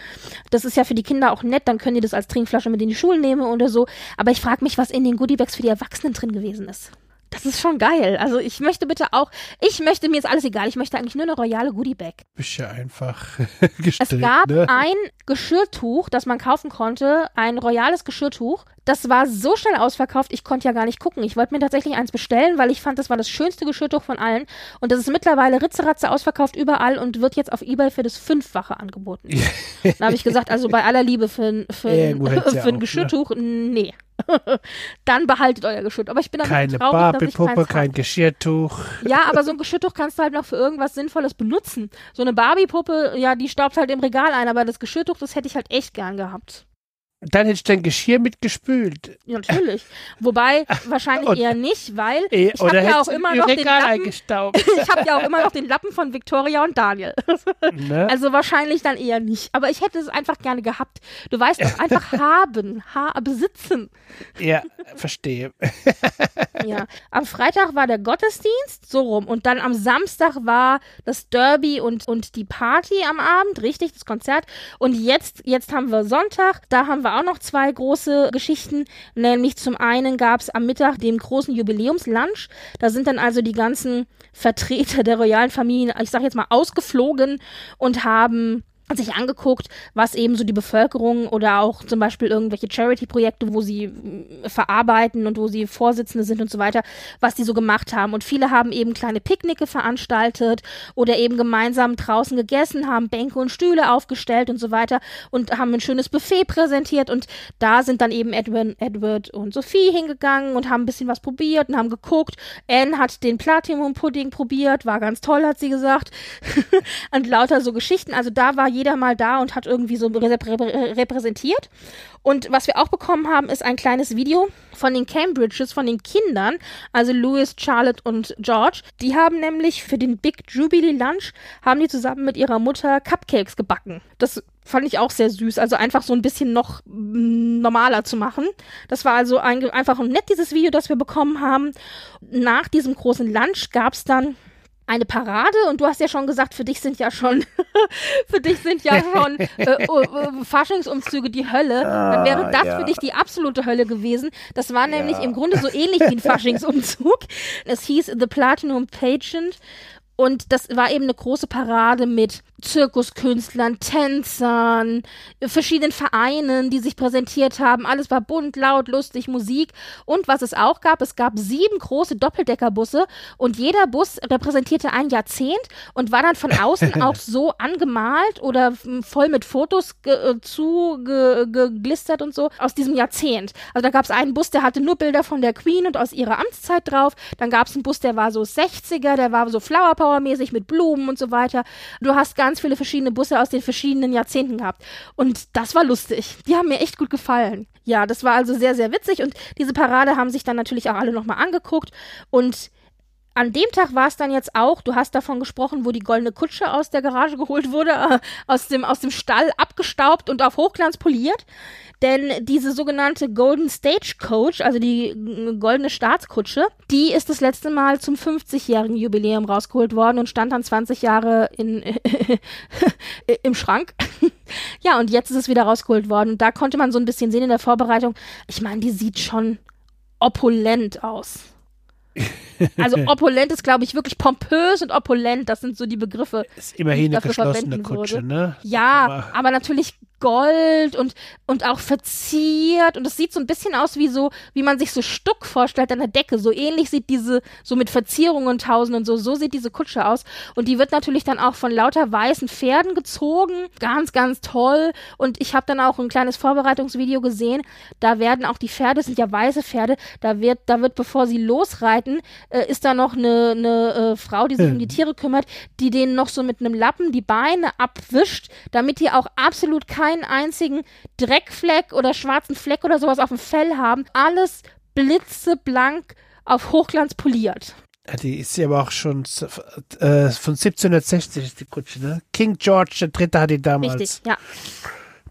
Das ist ja für die Kinder auch nett, dann können die das als Trinkflasche mit in die Schulen nehmen oder so, aber ich frage mich, was in den Goodiebags für die Erwachsenen drin gewesen ist. Das ist schon geil. Also ich möchte bitte auch, ich möchte, mir ist alles egal, ich möchte eigentlich nur eine royale Goodiebag. Bist ja einfach gestrickt, Es gab ne? ein Geschirrtuch, das man kaufen konnte, ein royales Geschirrtuch. Das war so schnell ausverkauft, ich konnte ja gar nicht gucken. Ich wollte mir tatsächlich eins bestellen, weil ich fand, das war das schönste Geschirrtuch von allen. Und das ist mittlerweile ritzeratze ausverkauft überall und wird jetzt auf Ebay für das Fünffache angeboten. da habe ich gesagt, also bei aller Liebe für, für, ja, für ein ne? Geschirrtuch, ne? nee. Dann behaltet euer Geschirr. Aber ich bin damit Keine traurig, Barbie-Puppe, kein Geschirrtuch. Ja, aber so ein Geschirrtuch kannst du halt noch für irgendwas Sinnvolles benutzen. So eine Barbie-Puppe, ja, die staubt halt im Regal ein, aber das Geschirrtuch, das hätte ich halt echt gern gehabt. Dann hättest du dein Geschirr mitgespült. Ja, natürlich. Wobei wahrscheinlich eher nicht, weil ich habe ja auch immer noch den Lappen, ich habe ja auch immer noch den Lappen von Victoria und Daniel. Ne? Also wahrscheinlich dann eher nicht. Aber ich hätte es einfach gerne gehabt. Du weißt doch, einfach haben, ha besitzen. Ja, verstehe. ja. Am Freitag war der Gottesdienst, so rum. Und dann am Samstag war das Derby und, und die Party am Abend, richtig, das Konzert. Und jetzt, jetzt haben wir Sonntag, da haben wir wir auch noch zwei große Geschichten. Nämlich zum einen gab es am Mittag den großen Jubiläumslunch. Da sind dann also die ganzen Vertreter der royalen Familien, ich sag jetzt mal, ausgeflogen und haben sich angeguckt, was eben so die Bevölkerung oder auch zum Beispiel irgendwelche Charity-Projekte, wo sie verarbeiten und wo sie Vorsitzende sind und so weiter, was die so gemacht haben. Und viele haben eben kleine Picknicke veranstaltet oder eben gemeinsam draußen gegessen, haben Bänke und Stühle aufgestellt und so weiter und haben ein schönes Buffet präsentiert. Und da sind dann eben Edwin, Edward und Sophie hingegangen und haben ein bisschen was probiert und haben geguckt. Anne hat den Platinum-Pudding probiert, war ganz toll, hat sie gesagt. und lauter so Geschichten. Also da war jeder mal da und hat irgendwie so repräsentiert. Und was wir auch bekommen haben, ist ein kleines Video von den Cambridges, von den Kindern, also Louis, Charlotte und George. Die haben nämlich für den Big Jubilee Lunch, haben die zusammen mit ihrer Mutter Cupcakes gebacken. Das fand ich auch sehr süß. Also einfach so ein bisschen noch mm, normaler zu machen. Das war also ein, einfach nett, dieses Video, das wir bekommen haben. Nach diesem großen Lunch gab es dann eine Parade und du hast ja schon gesagt, für dich sind ja schon, für dich sind ja schon äh, äh, Faschingsumzüge die Hölle. Dann wäre ah, das ja. für dich die absolute Hölle gewesen. Das war nämlich ja. im Grunde so ähnlich wie ein Faschingsumzug. Es hieß The Platinum Pageant und das war eben eine große Parade mit Zirkuskünstlern, Tänzern, verschiedenen Vereinen, die sich präsentiert haben. Alles war bunt, laut, lustig, Musik. Und was es auch gab, es gab sieben große Doppeldeckerbusse und jeder Bus repräsentierte ein Jahrzehnt und war dann von außen auch so angemalt oder voll mit Fotos ge äh, zugeglistert und so aus diesem Jahrzehnt. Also da gab es einen Bus, der hatte nur Bilder von der Queen und aus ihrer Amtszeit drauf. Dann gab es einen Bus, der war so 60er, der war so Flower Power mäßig mit Blumen und so weiter. Du hast ganz ganz viele verschiedene Busse aus den verschiedenen Jahrzehnten gehabt. Und das war lustig. Die haben mir echt gut gefallen. Ja, das war also sehr, sehr witzig. Und diese Parade haben sich dann natürlich auch alle nochmal angeguckt. Und an dem Tag war es dann jetzt auch, du hast davon gesprochen, wo die goldene Kutsche aus der Garage geholt wurde, äh, aus, dem, aus dem Stall abgestaubt und auf Hochglanz poliert. Denn diese sogenannte Golden Stagecoach, also die goldene Staatskutsche, die ist das letzte Mal zum 50-jährigen Jubiläum rausgeholt worden und stand dann 20 Jahre in, im Schrank. ja, und jetzt ist es wieder rausgeholt worden. Und da konnte man so ein bisschen sehen in der Vorbereitung. Ich meine, die sieht schon opulent aus. Also opulent ist, glaube ich, wirklich pompös und opulent. Das sind so die Begriffe. Ist immerhin eine geschlossene Kutsche, ne? Ja, aber natürlich Gold und, und auch verziert und es sieht so ein bisschen aus wie so, wie man sich so Stuck vorstellt an der Decke. So ähnlich sieht diese, so mit Verzierungen und Tausend und so, so sieht diese Kutsche aus. Und die wird natürlich dann auch von lauter weißen Pferden gezogen. Ganz, ganz toll. Und ich habe dann auch ein kleines Vorbereitungsvideo gesehen. Da werden auch die Pferde, sind ja weiße Pferde, da wird, da wird, bevor sie losreiten, äh, ist da noch eine, eine äh, Frau, die sich um die Tiere kümmert, die denen noch so mit einem Lappen die Beine abwischt, damit die auch absolut kein keinen einzigen Dreckfleck oder schwarzen Fleck oder sowas auf dem Fell haben. Alles blitzeblank auf Hochglanz poliert. Die ist ja aber auch schon äh, von 1760 ist die Kutsche, ne? King George III. hat die damals. Richtig, ja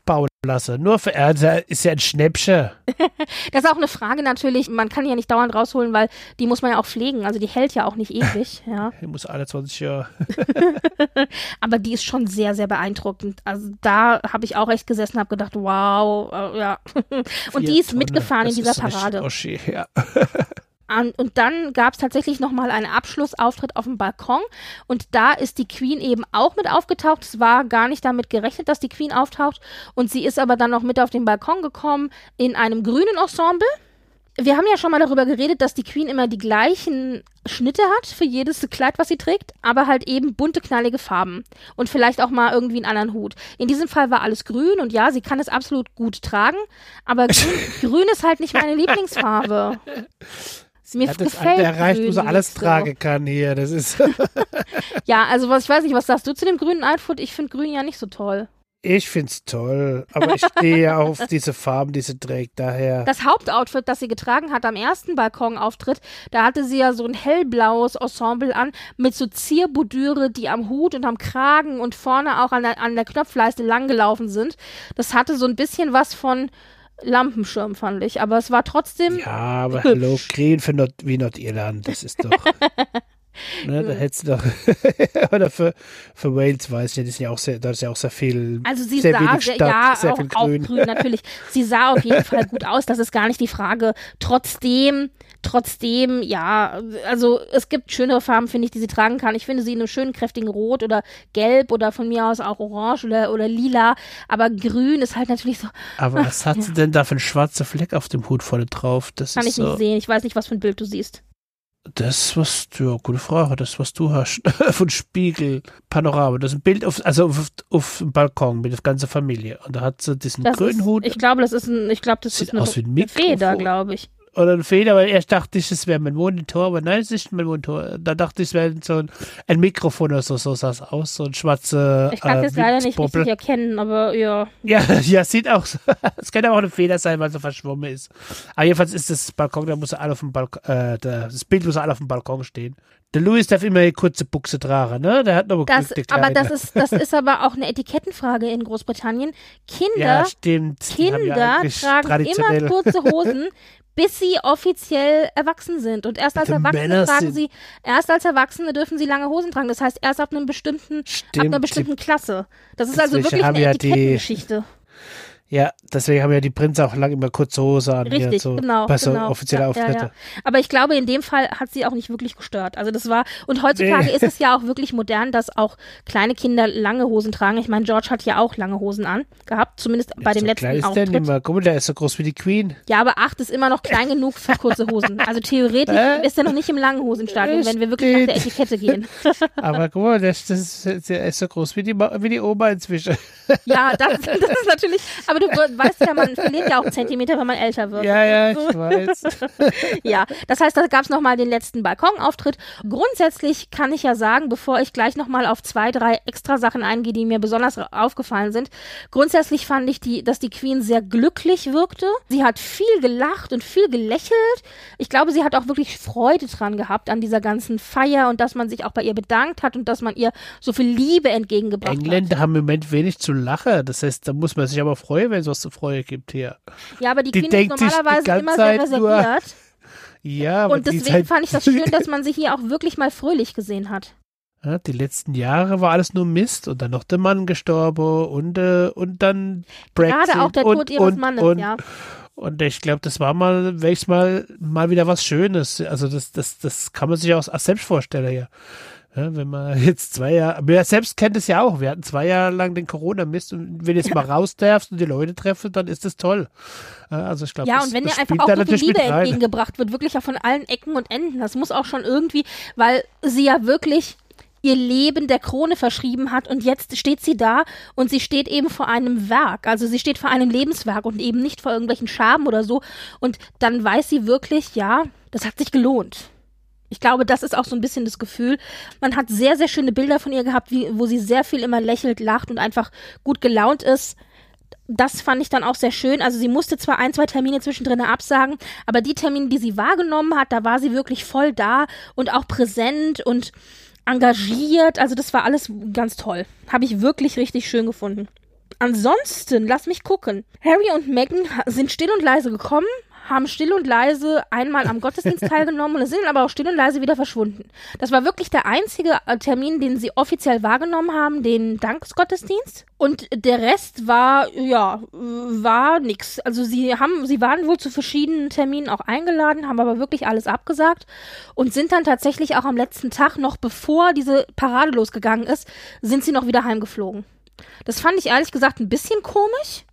bauen lasse. Nur für er ist ja ein Schnäppchen. das ist auch eine Frage natürlich. Man kann die ja nicht dauernd rausholen, weil die muss man ja auch pflegen. Also die hält ja auch nicht ewig. Ja. Die muss alle 20 Jahre. Aber die ist schon sehr, sehr beeindruckend. Also da habe ich auch echt gesessen und habe gedacht, wow, äh, ja. Und die ist Tonne. mitgefahren das in dieser Parade. Oschi, ja. Und dann gab es tatsächlich nochmal einen Abschlussauftritt auf dem Balkon. Und da ist die Queen eben auch mit aufgetaucht. Es war gar nicht damit gerechnet, dass die Queen auftaucht. Und sie ist aber dann noch mit auf den Balkon gekommen in einem grünen Ensemble. Wir haben ja schon mal darüber geredet, dass die Queen immer die gleichen Schnitte hat für jedes Kleid, was sie trägt, aber halt eben bunte, knallige Farben. Und vielleicht auch mal irgendwie einen anderen Hut. In diesem Fall war alles grün und ja, sie kann es absolut gut tragen, aber grün, grün ist halt nicht meine Lieblingsfarbe. Mir Hat gefällt das erreicht, wo sie alles so. tragen kann hier. Das ist. ja, also was ich weiß nicht, was sagst du zu dem grünen Outfit? Ich finde grün ja nicht so toll. Ich finde es toll, aber ich stehe ja auf diese Farben, die sie trägt, daher. Das Hauptoutfit, das sie getragen hat am ersten Balkonauftritt, da hatte sie ja so ein hellblaues Ensemble an mit so Zierbordüre, die am Hut und am Kragen und vorne auch an der, an der Knopfleiste langgelaufen sind. Das hatte so ein bisschen was von Lampenschirm, fand ich. Aber es war trotzdem. Ja, aber hübsch. hallo, Green für Nord wie Nordirland, das ist doch. ne, da hättest du doch. oder für, für Wales weiß ich, das ist ja auch sehr, da ist ja auch sehr viel. Also sie sehr sah, sehr, Stadt, ja, sehr auch, viel Grün. auch grün, natürlich. Sie sah auf jeden Fall gut aus, das ist gar nicht die Frage. Trotzdem trotzdem, ja, also es gibt schönere Farben, finde ich, die sie tragen kann. Ich finde sie in einem schönen, kräftigen Rot oder Gelb oder von mir aus auch Orange oder, oder Lila. Aber Grün ist halt natürlich so. Aber ach, was hat ja. sie denn da für einen schwarzen Fleck auf dem Hut vorne drauf? Das kann ich so nicht sehen. Ich weiß nicht, was für ein Bild du siehst. Das, was, ja, gute Frage, das, was du hast, von Spiegel, Panorama, das ist ein Bild auf, also auf, auf dem Balkon mit der ganzen Familie. Und da hat sie diesen das grünen ist, Hut. Ich glaube, das ist ein, ich glaube, das Sieht ist eine, aus wie ein Feder, glaube ich oder ein Fehler, weil erst dachte ich, es wäre mein Monitor, aber nein, es ist nicht mein Monitor. Da dachte ich, es wäre so ein, ein, Mikrofon oder so, so sah es aus, so ein schwarzer. Ich kann es äh, leider nicht richtig erkennen, aber ja. Ja, ja, sieht auch so. Es könnte auch ein Fehler sein, weil es so verschwommen ist. Aber jedenfalls ist das Balkon, da muss alle auf dem Balkon, äh, das Bild muss alle auf dem Balkon stehen. Der Louis darf immer eine kurze Buchse tragen, ne? Der hat noch das, Aber das ist, das ist aber auch eine Etikettenfrage in Großbritannien. Kinder, ja. Kinder ja tragen immer kurze Hosen, bis sie offiziell erwachsen sind. Und erst als Erwachsene tragen sie, erst als Erwachsene dürfen sie lange Hosen tragen. Das heißt, erst ab einem bestimmten, Stimmt, ab einer bestimmten Klasse. Das ist also wirklich eine Etikettengeschichte. Ja, deswegen haben ja die Prinz auch lange immer kurze Hose an. Richtig, so, genau. Bei so genau. offizielle ja, Auftritte. Ja, ja. Aber ich glaube, in dem Fall hat sie auch nicht wirklich gestört. Also das war, und heutzutage nee. ist es ja auch wirklich modern, dass auch kleine Kinder lange Hosen tragen. Ich meine, George hat ja auch lange Hosen an gehabt, zumindest bei dem so letzten klein ist Auftritt. Der nicht mehr. Guck mal, der ist so groß wie die Queen. Ja, aber acht ist immer noch klein genug für kurze Hosen. Also theoretisch äh? ist er noch nicht im langen Hosenstadium, wenn wir wirklich nach der Etikette gehen. aber guck mal, der, das, der ist so groß wie die, wie die Oma inzwischen. Ja, das, das ist natürlich, aber du weißt ja, man verliert ja auch Zentimeter, wenn man älter wird. Ja, ja, ich weiß. ja, das heißt, da gab es nochmal den letzten Balkonauftritt. Grundsätzlich kann ich ja sagen, bevor ich gleich nochmal auf zwei, drei extra Sachen eingehe, die mir besonders aufgefallen sind. Grundsätzlich fand ich, die, dass die Queen sehr glücklich wirkte. Sie hat viel gelacht und viel gelächelt. Ich glaube, sie hat auch wirklich Freude dran gehabt an dieser ganzen Feier und dass man sich auch bei ihr bedankt hat und dass man ihr so viel Liebe entgegengebracht Engländer hat. Engländer haben im Moment wenig zu lachen. Das heißt, da muss man sich aber freuen, wenn es was zu Freude gibt hier. Ja, aber die, die Queen ist normalerweise immer sehr reserviert. Ja, aber Und deswegen fand ich das schön, dass man sie hier auch wirklich mal fröhlich gesehen hat. Ja, die letzten Jahre war alles nur Mist und dann noch der Mann gestorben und, äh, und dann Brexit. Gerade auch der Tod und, ihres und, Mannes, und, ja. Und ich glaube, das war mal, welches Mal, mal wieder was Schönes. Also das, das, das kann man sich auch als selbst vorstellen, ja. Ja, wenn man jetzt zwei Jahre, aber selbst kennt es ja auch, wir hatten zwei Jahre lang den Corona-Mist und wenn du jetzt mal raus darfst und die Leute treffen, dann ist das toll. Also ich glaube, Ja, das, und wenn dir einfach auch so viel Liebe entgegengebracht wird, wirklich ja von allen Ecken und Enden, das muss auch schon irgendwie, weil sie ja wirklich ihr Leben der Krone verschrieben hat und jetzt steht sie da und sie steht eben vor einem Werk, also sie steht vor einem Lebenswerk und eben nicht vor irgendwelchen Schaben oder so und dann weiß sie wirklich, ja, das hat sich gelohnt. Ich glaube, das ist auch so ein bisschen das Gefühl. Man hat sehr, sehr schöne Bilder von ihr gehabt, wie, wo sie sehr viel immer lächelt, lacht und einfach gut gelaunt ist. Das fand ich dann auch sehr schön. Also sie musste zwar ein, zwei Termine zwischendrin absagen, aber die Termine, die sie wahrgenommen hat, da war sie wirklich voll da und auch präsent und engagiert. Also das war alles ganz toll. Habe ich wirklich richtig schön gefunden. Ansonsten, lass mich gucken. Harry und Meghan sind still und leise gekommen, haben still und leise einmal am Gottesdienst teilgenommen und sind aber auch still und leise wieder verschwunden. Das war wirklich der einzige äh, Termin, den sie offiziell wahrgenommen haben, den Dankesgottesdienst. Und der Rest war, ja, war nix. Also sie haben, sie waren wohl zu verschiedenen Terminen auch eingeladen, haben aber wirklich alles abgesagt und sind dann tatsächlich auch am letzten Tag, noch bevor diese Parade losgegangen ist, sind sie noch wieder heimgeflogen. Das fand ich ehrlich gesagt ein bisschen komisch,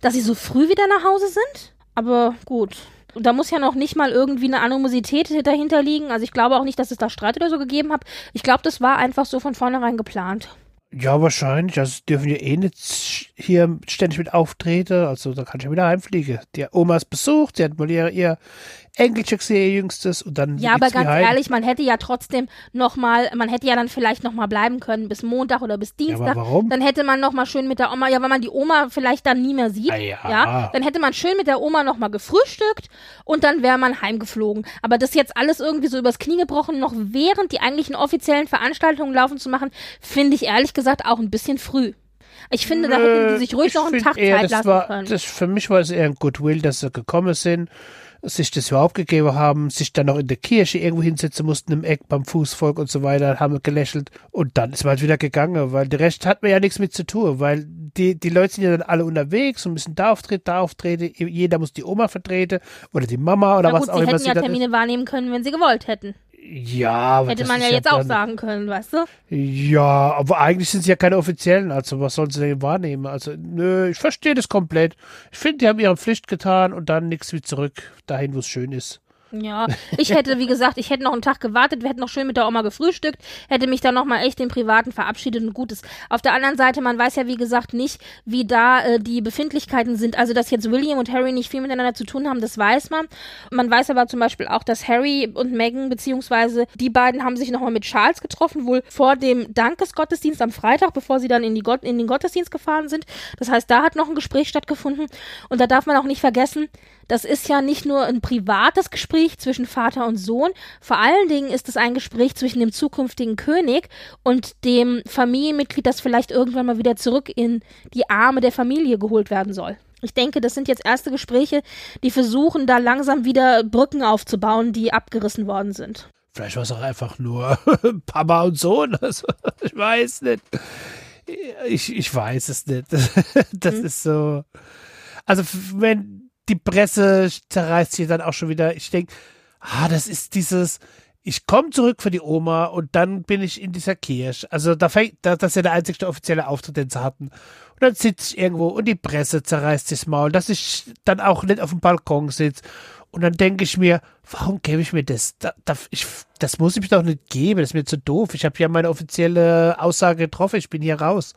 dass sie so früh wieder nach Hause sind. Aber gut. Da muss ja noch nicht mal irgendwie eine Animosität dahinter liegen. Also ich glaube auch nicht, dass es da Streit oder so gegeben hat. Ich glaube, das war einfach so von vornherein geplant. Ja, wahrscheinlich. Also dürfen ja eh nicht hier ständig mit auftreten. Also da kann ich ja wieder heimfliegen. Die Oma ist besucht, sie hat mal ihr, ihr Enkelchen gesehen, ihr jüngstes und dann. Ja, aber ganz ehrlich, man hätte ja trotzdem nochmal, man hätte ja dann vielleicht nochmal bleiben können bis Montag oder bis Dienstag. Ja, aber warum? Dann hätte man nochmal schön mit der Oma, ja, weil man die Oma vielleicht dann nie mehr sieht. Ah, ja. ja. Dann hätte man schön mit der Oma nochmal gefrühstückt und dann wäre man heimgeflogen. Aber das jetzt alles irgendwie so übers Knie gebrochen, noch während die eigentlichen offiziellen Veranstaltungen laufen zu machen, finde ich ehrlich gesagt auch ein bisschen früh. Ich finde, da hätten sie sich ruhig noch einen Tag eher, Zeit lassen war, können. Das, für mich war es eher ein Goodwill, dass sie gekommen sind sich das überhaupt gegeben haben, sich dann noch in der Kirche irgendwo hinsetzen mussten im Eck beim Fußvolk und so weiter, haben gelächelt und dann ist man halt wieder gegangen, weil der Rest hat mir ja nichts mit zu tun, weil die, die Leute sind ja dann alle unterwegs und müssen da auftreten, da auftreten, jeder muss die Oma vertreten oder die Mama oder Na gut, was auch immer. Sie hätten ja Termine wahrnehmen können, wenn sie gewollt hätten. Ja, aber Hätte man ja jetzt auch sagen können, weißt du? Ja, aber eigentlich sind sie ja keine offiziellen, also was sollen sie denn wahrnehmen? Also, nö, ich verstehe das komplett. Ich finde, die haben ihre Pflicht getan und dann nichts wie zurück dahin, wo es schön ist. Ja, ich hätte, wie gesagt, ich hätte noch einen Tag gewartet, wir hätten noch schön mit der Oma gefrühstückt, hätte mich dann nochmal echt den Privaten verabschiedet und Gutes. Auf der anderen Seite, man weiß ja, wie gesagt, nicht, wie da äh, die Befindlichkeiten sind. Also, dass jetzt William und Harry nicht viel miteinander zu tun haben, das weiß man. Man weiß aber zum Beispiel auch, dass Harry und Meghan, beziehungsweise die beiden haben sich nochmal mit Charles getroffen, wohl vor dem Dankesgottesdienst am Freitag, bevor sie dann in, die Gott in den Gottesdienst gefahren sind. Das heißt, da hat noch ein Gespräch stattgefunden. Und da darf man auch nicht vergessen, das ist ja nicht nur ein privates Gespräch zwischen Vater und Sohn, vor allen Dingen ist es ein Gespräch zwischen dem zukünftigen König und dem Familienmitglied, das vielleicht irgendwann mal wieder zurück in die Arme der Familie geholt werden soll. Ich denke, das sind jetzt erste Gespräche, die versuchen, da langsam wieder Brücken aufzubauen, die abgerissen worden sind. Vielleicht war es auch einfach nur Papa und Sohn. Also, ich weiß nicht. Ich, ich weiß es nicht. Das hm. ist so. Also, wenn die Presse zerreißt sich dann auch schon wieder. Ich denke, ah, das ist dieses, ich komme zurück für die Oma und dann bin ich in dieser Kirche. Also da fängt, das ist ja der einzige offizielle Auftritt, den sie hatten. Und dann sitze ich irgendwo und die Presse zerreißt das Maul, dass ich dann auch nicht auf dem Balkon sitze. Und dann denke ich mir, warum gebe ich mir das? Da, da, ich, das muss ich mir doch nicht geben, das ist mir zu doof. Ich habe ja meine offizielle Aussage getroffen, ich bin hier raus.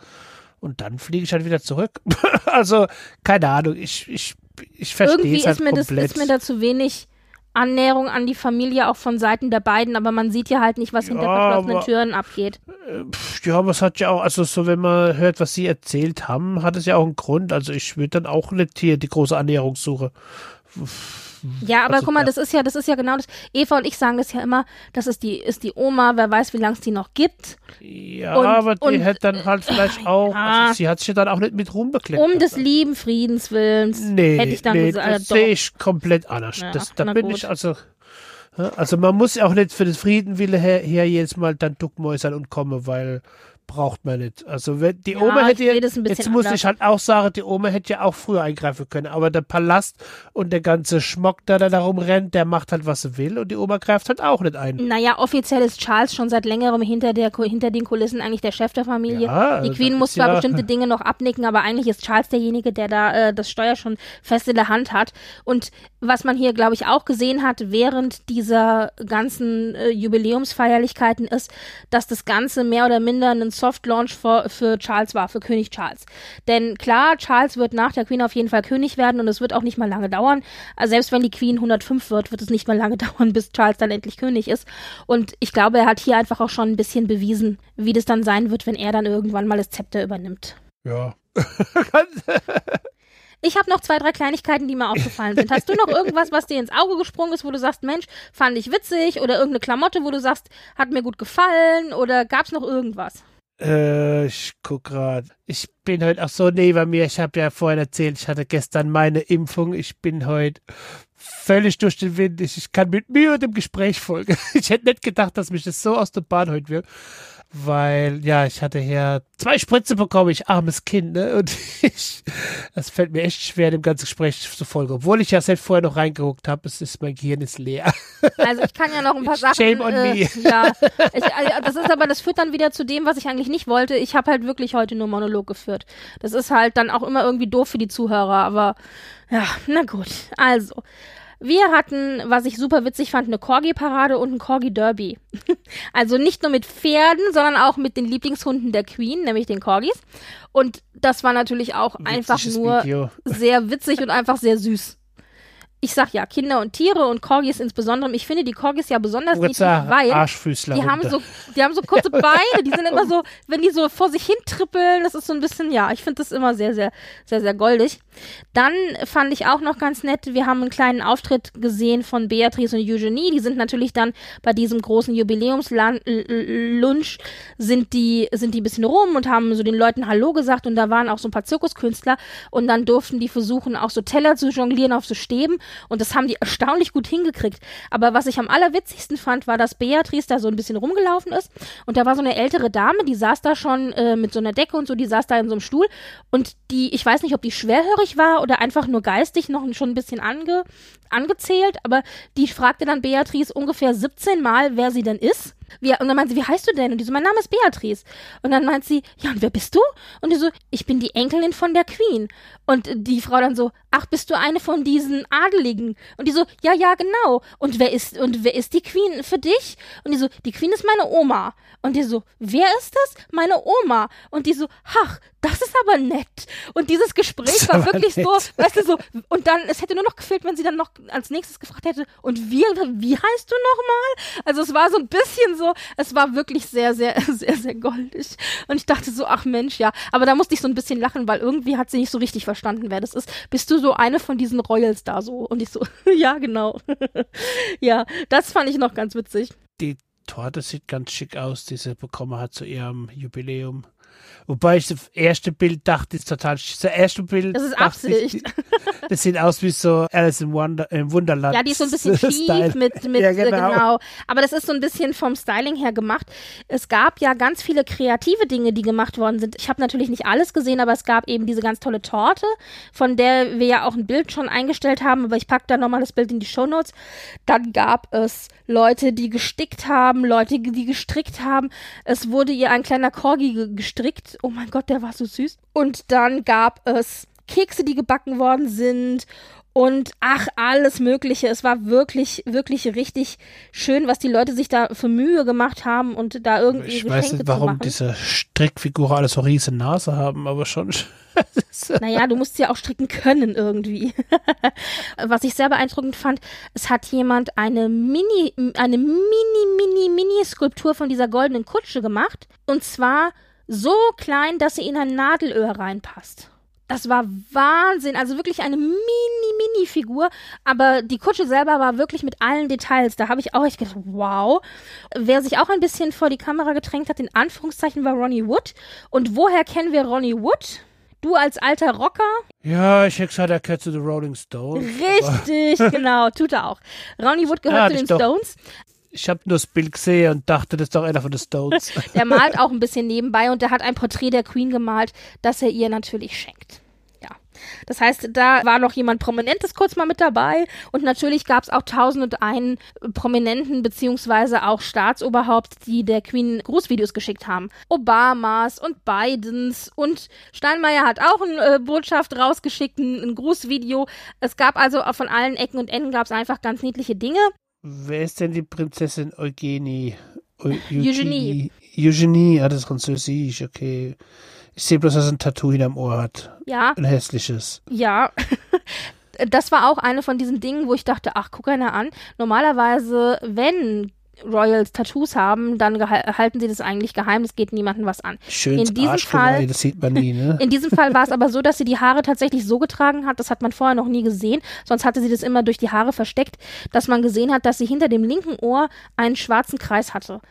Und dann fliege ich halt wieder zurück. also, keine Ahnung, ich, ich ich verstehe es halt ist mir komplett. Das, ist mir da zu wenig Annäherung an die Familie auch von Seiten der beiden, aber man sieht ja halt nicht, was ja, hinter verschlossenen Türen abgeht. Äh, ja, aber es hat ja auch, also so, wenn man hört, was sie erzählt haben, hat es ja auch einen Grund. Also ich würde dann auch nicht hier die große Annäherung suchen. Ja, aber also, guck mal, ja. das ist ja, das ist ja genau das. Eva und ich sagen das ja immer, das ist die, ist die Oma, wer weiß, wie lange es die noch gibt. Ja, und, aber die und, hätte dann halt vielleicht auch, ja. also sie hat sich ja dann auch nicht mit Ruhm bekleckert. Um des lieben Friedenswillens nee, hätte ich dann nee, gesagt. Das sehe ich komplett anders. Ja, das, da bin gut. ich also. Also man muss auch nicht für den Friedenwille her, her jedes Mal dann duckmäusern und kommen, weil braucht man nicht. Also wenn die ja, Oma hätte jetzt muss anders. ich halt auch sagen, die Oma hätte ja auch früher eingreifen können, aber der Palast und der ganze Schmock, der da darum rennt, der macht halt, was er will und die Oma greift halt auch nicht ein. Naja, offiziell ist Charles schon seit längerem hinter, der, hinter den Kulissen eigentlich der Chef der Familie. Ja, die Queen muss zwar ja bestimmte Dinge noch abnicken, aber eigentlich ist Charles derjenige, der da äh, das Steuer schon fest in der Hand hat. Und was man hier, glaube ich, auch gesehen hat während dieser ganzen äh, Jubiläumsfeierlichkeiten ist, dass das Ganze mehr oder minder ein Soft Launch für, für Charles war, für König Charles. Denn klar, Charles wird nach der Queen auf jeden Fall König werden und es wird auch nicht mal lange dauern. Also selbst wenn die Queen 105 wird, wird es nicht mal lange dauern, bis Charles dann endlich König ist. Und ich glaube, er hat hier einfach auch schon ein bisschen bewiesen, wie das dann sein wird, wenn er dann irgendwann mal das Zepter übernimmt. Ja. Ich habe noch zwei, drei Kleinigkeiten, die mir aufgefallen sind. Hast du noch irgendwas, was dir ins Auge gesprungen ist, wo du sagst, Mensch, fand ich witzig? Oder irgendeine Klamotte, wo du sagst, hat mir gut gefallen? Oder gab es noch irgendwas? Äh, ich guck grad. Ich bin heute auch so neben mir. Ich habe ja vorhin erzählt, ich hatte gestern meine Impfung. Ich bin heute völlig durch den Wind. Ich, ich kann mit mir und dem Gespräch folgen. Ich hätte nicht gedacht, dass mich das so aus der Bahn heute wird weil ja, ich hatte hier zwei Spritze bekommen, ich armes Kind, ne? Und ich, das fällt mir echt schwer, dem ganzen Gespräch zu folgen. Obwohl ich ja selbst vorher noch reingeguckt habe, es ist mein Gehirn ist leer. Also ich kann ja noch ein paar Sachen. Shame on äh, me. Ja, ich, also das ist aber, das führt dann wieder zu dem, was ich eigentlich nicht wollte. Ich habe halt wirklich heute nur Monolog geführt. Das ist halt dann auch immer irgendwie doof für die Zuhörer, aber ja, na gut. Also, wir hatten, was ich super witzig fand, eine Corgi-Parade und ein Corgi-Derby. also nicht nur mit Pferden, sondern auch mit den Lieblingshunden der Queen, nämlich den Corgis. Und das war natürlich auch Witziges einfach nur Video. sehr witzig und einfach sehr süß ich sag ja, Kinder und Tiere und Corgis insbesondere. Ich finde die Corgis ja besonders niedlich, weil die haben so, die haben so kurze Beine, die sind immer so, wenn die so vor sich hin trippeln, das ist so ein bisschen, ja, ich finde das immer sehr, sehr, sehr, sehr goldig. Dann fand ich auch noch ganz nett, wir haben einen kleinen Auftritt gesehen von Beatrice und Eugenie. Die sind natürlich dann bei diesem großen Jubiläumslunch sind die, sind die ein bisschen rum und haben so den Leuten Hallo gesagt und da waren auch so ein paar Zirkuskünstler und dann durften die versuchen, auch so Teller zu jonglieren auf so Stäben und das haben die erstaunlich gut hingekriegt. Aber was ich am allerwitzigsten fand, war, dass Beatrice da so ein bisschen rumgelaufen ist. Und da war so eine ältere Dame, die saß da schon äh, mit so einer Decke und so, die saß da in so einem Stuhl. Und die, ich weiß nicht, ob die schwerhörig war oder einfach nur geistig noch schon ein bisschen ange, angezählt, aber die fragte dann Beatrice ungefähr 17 Mal, wer sie denn ist. Wie, und dann meint sie, wie heißt du denn? Und die so, mein Name ist Beatrice. Und dann meint sie, ja, und wer bist du? Und die so, ich bin die Enkelin von der Queen. Und die Frau dann so, ach, bist du eine von diesen Adeligen? Und die so, ja, ja, genau. Und wer ist, und wer ist die Queen für dich? Und die so, die Queen ist meine Oma. Und die so, wer ist das? Meine Oma. Und die so, ach, das ist aber nett. Und dieses Gespräch war wirklich nett. so, weißt du, so, und dann, es hätte nur noch gefehlt, wenn sie dann noch als nächstes gefragt hätte, und wie, wie heißt du nochmal? Also es war so ein bisschen so, es war wirklich sehr, sehr, sehr, sehr goldig. Und ich dachte so, ach Mensch, ja. Aber da musste ich so ein bisschen lachen, weil irgendwie hat sie nicht so richtig verstanden, wer das ist. Bist du so eine von diesen Royals da so? Und ich so, ja, genau. ja, das fand ich noch ganz witzig. Die Torte sieht ganz schick aus, die sie bekommen hat zu ihrem Jubiläum. Wobei ich das erste Bild dachte, ist total. Das erste Bild. Das ist Absicht. Ich, das sieht aus wie so Alice in Wonder, im Wunderland. Ja, die ist so ein bisschen schief mit, mit ja, genau. genau. Aber das ist so ein bisschen vom Styling her gemacht. Es gab ja ganz viele kreative Dinge, die gemacht worden sind. Ich habe natürlich nicht alles gesehen, aber es gab eben diese ganz tolle Torte, von der wir ja auch ein Bild schon eingestellt haben. Aber ich packe da nochmal das Bild in die Show Notes. Dann gab es Leute, die gestickt haben, Leute, die gestrickt haben. Es wurde ihr ein kleiner Corgi gestrickt. Oh mein Gott, der war so süß. Und dann gab es Kekse, die gebacken worden sind und ach, alles Mögliche. Es war wirklich, wirklich richtig schön, was die Leute sich da für Mühe gemacht haben und da irgendwie Ich Geschenke weiß nicht, warum diese Strickfiguren alle so riesige Nase haben, aber schon. naja, du musst ja auch stricken können irgendwie. was ich sehr beeindruckend fand, es hat jemand eine Mini, eine Mini, Mini, Mini-Skulptur von dieser goldenen Kutsche gemacht. Und zwar so klein, dass sie in ein Nadelöhr reinpasst. Das war Wahnsinn. Also wirklich eine Mini-Mini-Figur. Aber die Kutsche selber war wirklich mit allen Details. Da habe ich auch echt gedacht, wow. Wer sich auch ein bisschen vor die Kamera gedrängt hat, in Anführungszeichen, war Ronnie Wood. Und woher kennen wir Ronnie Wood? Du als alter Rocker? Ja, ich hätte gesagt, er gehört zu den Rolling Stones. Richtig, genau, tut er auch. Ronnie Wood gehört ja, zu den Stones. Ich habe nur das Bild gesehen und dachte, das ist doch einer von den Stones. der malt auch ein bisschen nebenbei und der hat ein Porträt der Queen gemalt, das er ihr natürlich schenkt. Das heißt, da war noch jemand Prominentes kurz mal mit dabei und natürlich gab es auch tausend und einen Prominenten beziehungsweise auch Staatsoberhaupt, die der Queen Grußvideos geschickt haben. Obamas und Bidens und Steinmeier hat auch eine äh, Botschaft rausgeschickt, ein, ein Grußvideo. Es gab also von allen Ecken und Enden gab es einfach ganz niedliche Dinge. Wer ist denn die Prinzessin Eugenie? Eugenie. Eugenie, ah, das ist französisch, okay. Ich sehe bloß, dass er ein Tattoo hinterm Ohr hat. Ja. Ein hässliches. Ja. das war auch eine von diesen Dingen, wo ich dachte, ach, guck einer an. Normalerweise, wenn Royals Tattoos haben, dann halten sie das eigentlich geheim, es geht niemandem was an. Schön in diesem Fall, das sieht man nie, ne? In diesem Fall war es aber so, dass sie die Haare tatsächlich so getragen hat, das hat man vorher noch nie gesehen, sonst hatte sie das immer durch die Haare versteckt, dass man gesehen hat, dass sie hinter dem linken Ohr einen schwarzen Kreis hatte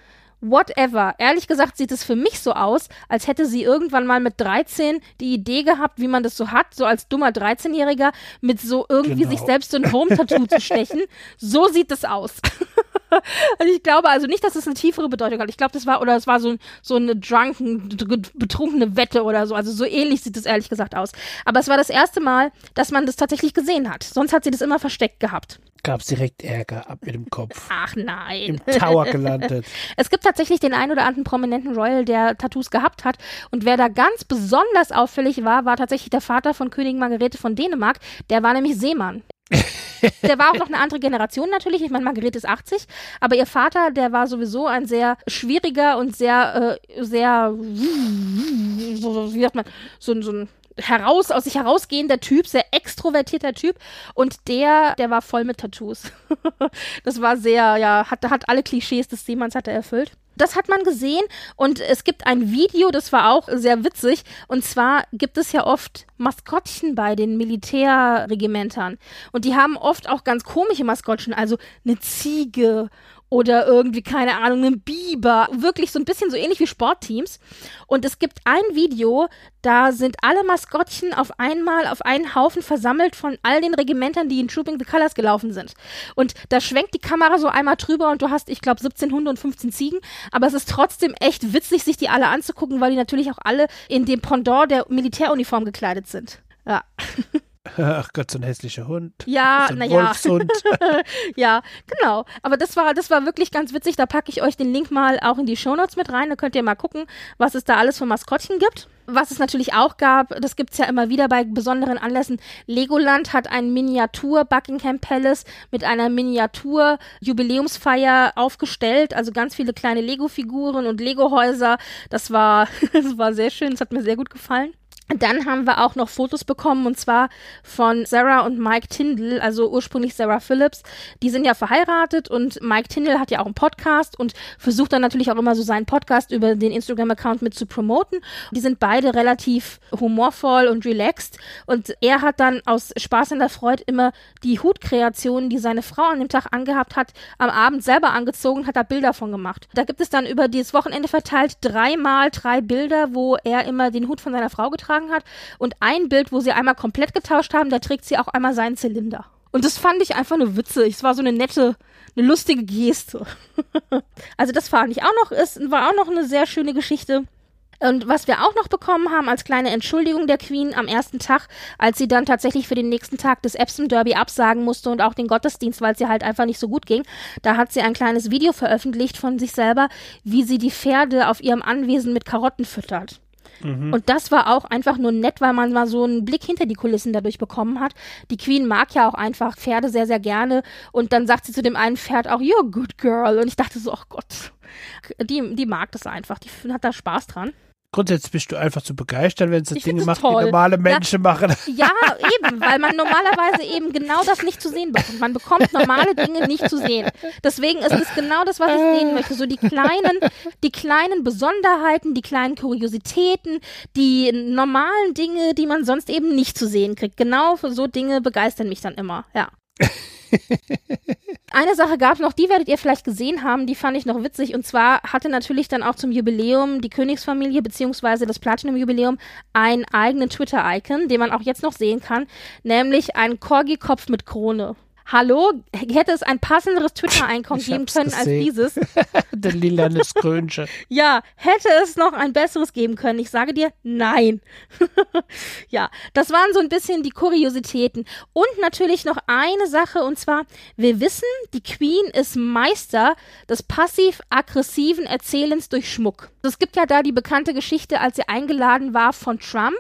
whatever. Ehrlich gesagt sieht es für mich so aus, als hätte sie irgendwann mal mit 13 die Idee gehabt, wie man das so hat, so als dummer 13-Jähriger, mit so irgendwie genau. sich selbst so ein Home-Tattoo zu stechen. So sieht es aus. also ich glaube also nicht, dass es eine tiefere Bedeutung hat. Ich glaube, das war, oder es war so, so eine drunken, betrunkene Wette oder so. Also so ähnlich sieht es ehrlich gesagt aus. Aber es war das erste Mal, dass man das tatsächlich gesehen hat. Sonst hat sie das immer versteckt gehabt gab es direkt Ärger ab mit dem Kopf. Ach nein. Im Tower gelandet. es gibt tatsächlich den einen oder anderen prominenten Royal, der Tattoos gehabt hat. Und wer da ganz besonders auffällig war, war tatsächlich der Vater von Königin Margarete von Dänemark. Der war nämlich Seemann. der war auch noch eine andere Generation natürlich. Ich meine, Margarete ist 80, aber ihr Vater, der war sowieso ein sehr schwieriger und sehr, äh, sehr, wie sagt man, so, so ein heraus, aus sich herausgehender Typ, sehr extrovertierter Typ. Und der, der war voll mit Tattoos. das war sehr, ja, hat, hat alle Klischees des Seemanns hat er erfüllt. Das hat man gesehen und es gibt ein Video, das war auch sehr witzig. Und zwar gibt es ja oft Maskottchen bei den Militärregimentern. Und die haben oft auch ganz komische Maskottchen, also eine Ziege oder irgendwie, keine Ahnung, einen Biber. Wirklich so ein bisschen so ähnlich wie Sportteams. Und es gibt ein Video, da sind alle Maskottchen auf einmal auf einen Haufen versammelt von all den Regimentern, die in Trooping the Colors gelaufen sind. Und da schwenkt die Kamera so einmal drüber und du hast, ich glaube, 17 Hunde und 15 Ziegen. Aber es ist trotzdem echt witzig, sich die alle anzugucken, weil die natürlich auch alle in dem Pendant der Militäruniform gekleidet sind. Ja. Ach Gott, so ein hässlicher Hund. Ja, so naja. ja, genau. Aber das war, das war wirklich ganz witzig. Da packe ich euch den Link mal auch in die Shownotes mit rein. Da könnt ihr mal gucken, was es da alles für Maskottchen gibt. Was es natürlich auch gab, das gibt es ja immer wieder bei besonderen Anlässen. Legoland hat ein Miniatur Buckingham Palace mit einer Miniatur Jubiläumsfeier aufgestellt. Also ganz viele kleine Lego-Figuren und Lego-Häuser. Das war, das war sehr schön. Das hat mir sehr gut gefallen. Dann haben wir auch noch Fotos bekommen und zwar von Sarah und Mike Tyndall, also ursprünglich Sarah Phillips. Die sind ja verheiratet und Mike Tyndall hat ja auch einen Podcast und versucht dann natürlich auch immer so seinen Podcast über den Instagram-Account mit zu promoten. Die sind beide relativ humorvoll und relaxed und er hat dann aus Spaß in der Freude immer die Hutkreationen, die seine Frau an dem Tag angehabt hat, am Abend selber angezogen, hat da Bilder von gemacht. Da gibt es dann über dieses Wochenende verteilt dreimal drei Bilder, wo er immer den Hut von seiner Frau getragen getragen hat. Und ein Bild, wo sie einmal komplett getauscht haben, da trägt sie auch einmal seinen Zylinder. Und das fand ich einfach nur witzig. Es war so eine nette, eine lustige Geste. also das fand ich auch noch, es war auch noch eine sehr schöne Geschichte. Und was wir auch noch bekommen haben als kleine Entschuldigung der Queen am ersten Tag, als sie dann tatsächlich für den nächsten Tag das Epsom Derby absagen musste und auch den Gottesdienst, weil es ihr halt einfach nicht so gut ging, da hat sie ein kleines Video veröffentlicht von sich selber, wie sie die Pferde auf ihrem Anwesen mit Karotten füttert. Mhm. Und das war auch einfach nur nett, weil man mal so einen Blick hinter die Kulissen dadurch bekommen hat. Die Queen mag ja auch einfach Pferde sehr, sehr gerne. Und dann sagt sie zu dem einen Pferd auch, you're a good girl. Und ich dachte so, ach Gott, die, die mag das einfach. Die hat da Spaß dran grundsätzlich bist du einfach zu begeistern, wenn es Dinge macht, toll. die normale Menschen ja, machen. Ja, eben, weil man normalerweise eben genau das nicht zu sehen bekommt. Man bekommt normale Dinge nicht zu sehen. Deswegen ist es genau das, was ich sehen möchte. So die kleinen, die kleinen Besonderheiten, die kleinen Kuriositäten, die normalen Dinge, die man sonst eben nicht zu sehen kriegt. Genau für so Dinge begeistern mich dann immer, ja. Eine Sache gab noch, die werdet ihr vielleicht gesehen haben, die fand ich noch witzig. Und zwar hatte natürlich dann auch zum Jubiläum die Königsfamilie beziehungsweise das Platinum-Jubiläum einen eigenen Twitter-Icon, den man auch jetzt noch sehen kann, nämlich einen Corgi-Kopf mit Krone. Hallo, hätte es ein passenderes Twitter-Einkommen geben können gesehen. als dieses? Der lilane Skrönche. ja, hätte es noch ein besseres geben können. Ich sage dir, nein. ja, das waren so ein bisschen die Kuriositäten. Und natürlich noch eine Sache, und zwar, wir wissen, die Queen ist Meister des passiv-aggressiven Erzählens durch Schmuck. Es gibt ja da die bekannte Geschichte, als sie eingeladen war von Trump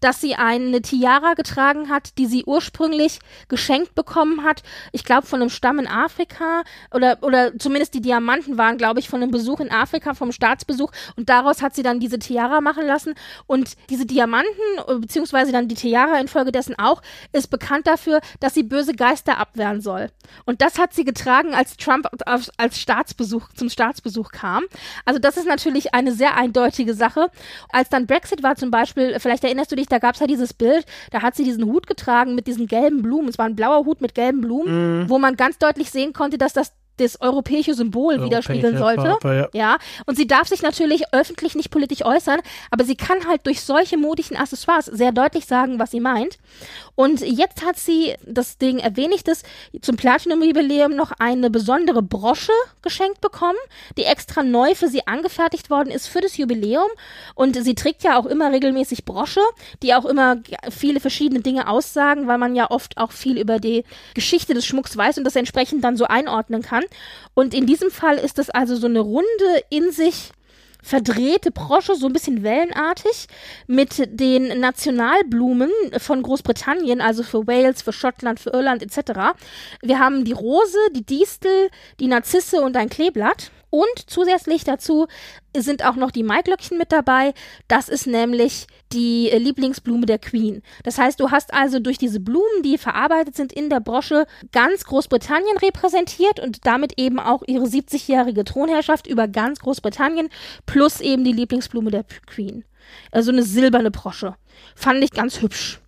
dass sie eine Tiara getragen hat, die sie ursprünglich geschenkt bekommen hat. Ich glaube von einem Stamm in Afrika oder oder zumindest die Diamanten waren, glaube ich, von einem Besuch in Afrika, vom Staatsbesuch und daraus hat sie dann diese Tiara machen lassen und diese Diamanten beziehungsweise dann die Tiara infolgedessen auch ist bekannt dafür, dass sie böse Geister abwehren soll. Und das hat sie getragen, als Trump als Staatsbesuch zum Staatsbesuch kam. Also das ist natürlich eine sehr eindeutige Sache. Als dann Brexit war zum Beispiel, vielleicht erinnerst du dich da gab es ja dieses Bild, da hat sie diesen Hut getragen mit diesen gelben Blumen. Es war ein blauer Hut mit gelben Blumen, mm. wo man ganz deutlich sehen konnte, dass das das europäische Symbol Europäische widerspiegeln sollte. Papa, ja. ja. Und sie darf sich natürlich öffentlich nicht politisch äußern, aber sie kann halt durch solche modigen Accessoires sehr deutlich sagen, was sie meint. Und jetzt hat sie, das Ding erwähne ich das, zum Platinum-Jubiläum noch eine besondere Brosche geschenkt bekommen, die extra neu für sie angefertigt worden ist für das Jubiläum. Und sie trägt ja auch immer regelmäßig Brosche, die auch immer viele verschiedene Dinge aussagen, weil man ja oft auch viel über die Geschichte des Schmucks weiß und das entsprechend dann so einordnen kann. Und in diesem Fall ist es also so eine runde, in sich verdrehte Brosche, so ein bisschen wellenartig, mit den Nationalblumen von Großbritannien, also für Wales, für Schottland, für Irland etc. Wir haben die Rose, die Distel, die Narzisse und ein Kleeblatt. Und zusätzlich dazu sind auch noch die Maiglöckchen mit dabei. Das ist nämlich die Lieblingsblume der Queen. Das heißt, du hast also durch diese Blumen, die verarbeitet sind in der Brosche, ganz Großbritannien repräsentiert und damit eben auch ihre 70-jährige Thronherrschaft über ganz Großbritannien plus eben die Lieblingsblume der Queen. Also eine silberne Brosche. Fand ich ganz hübsch.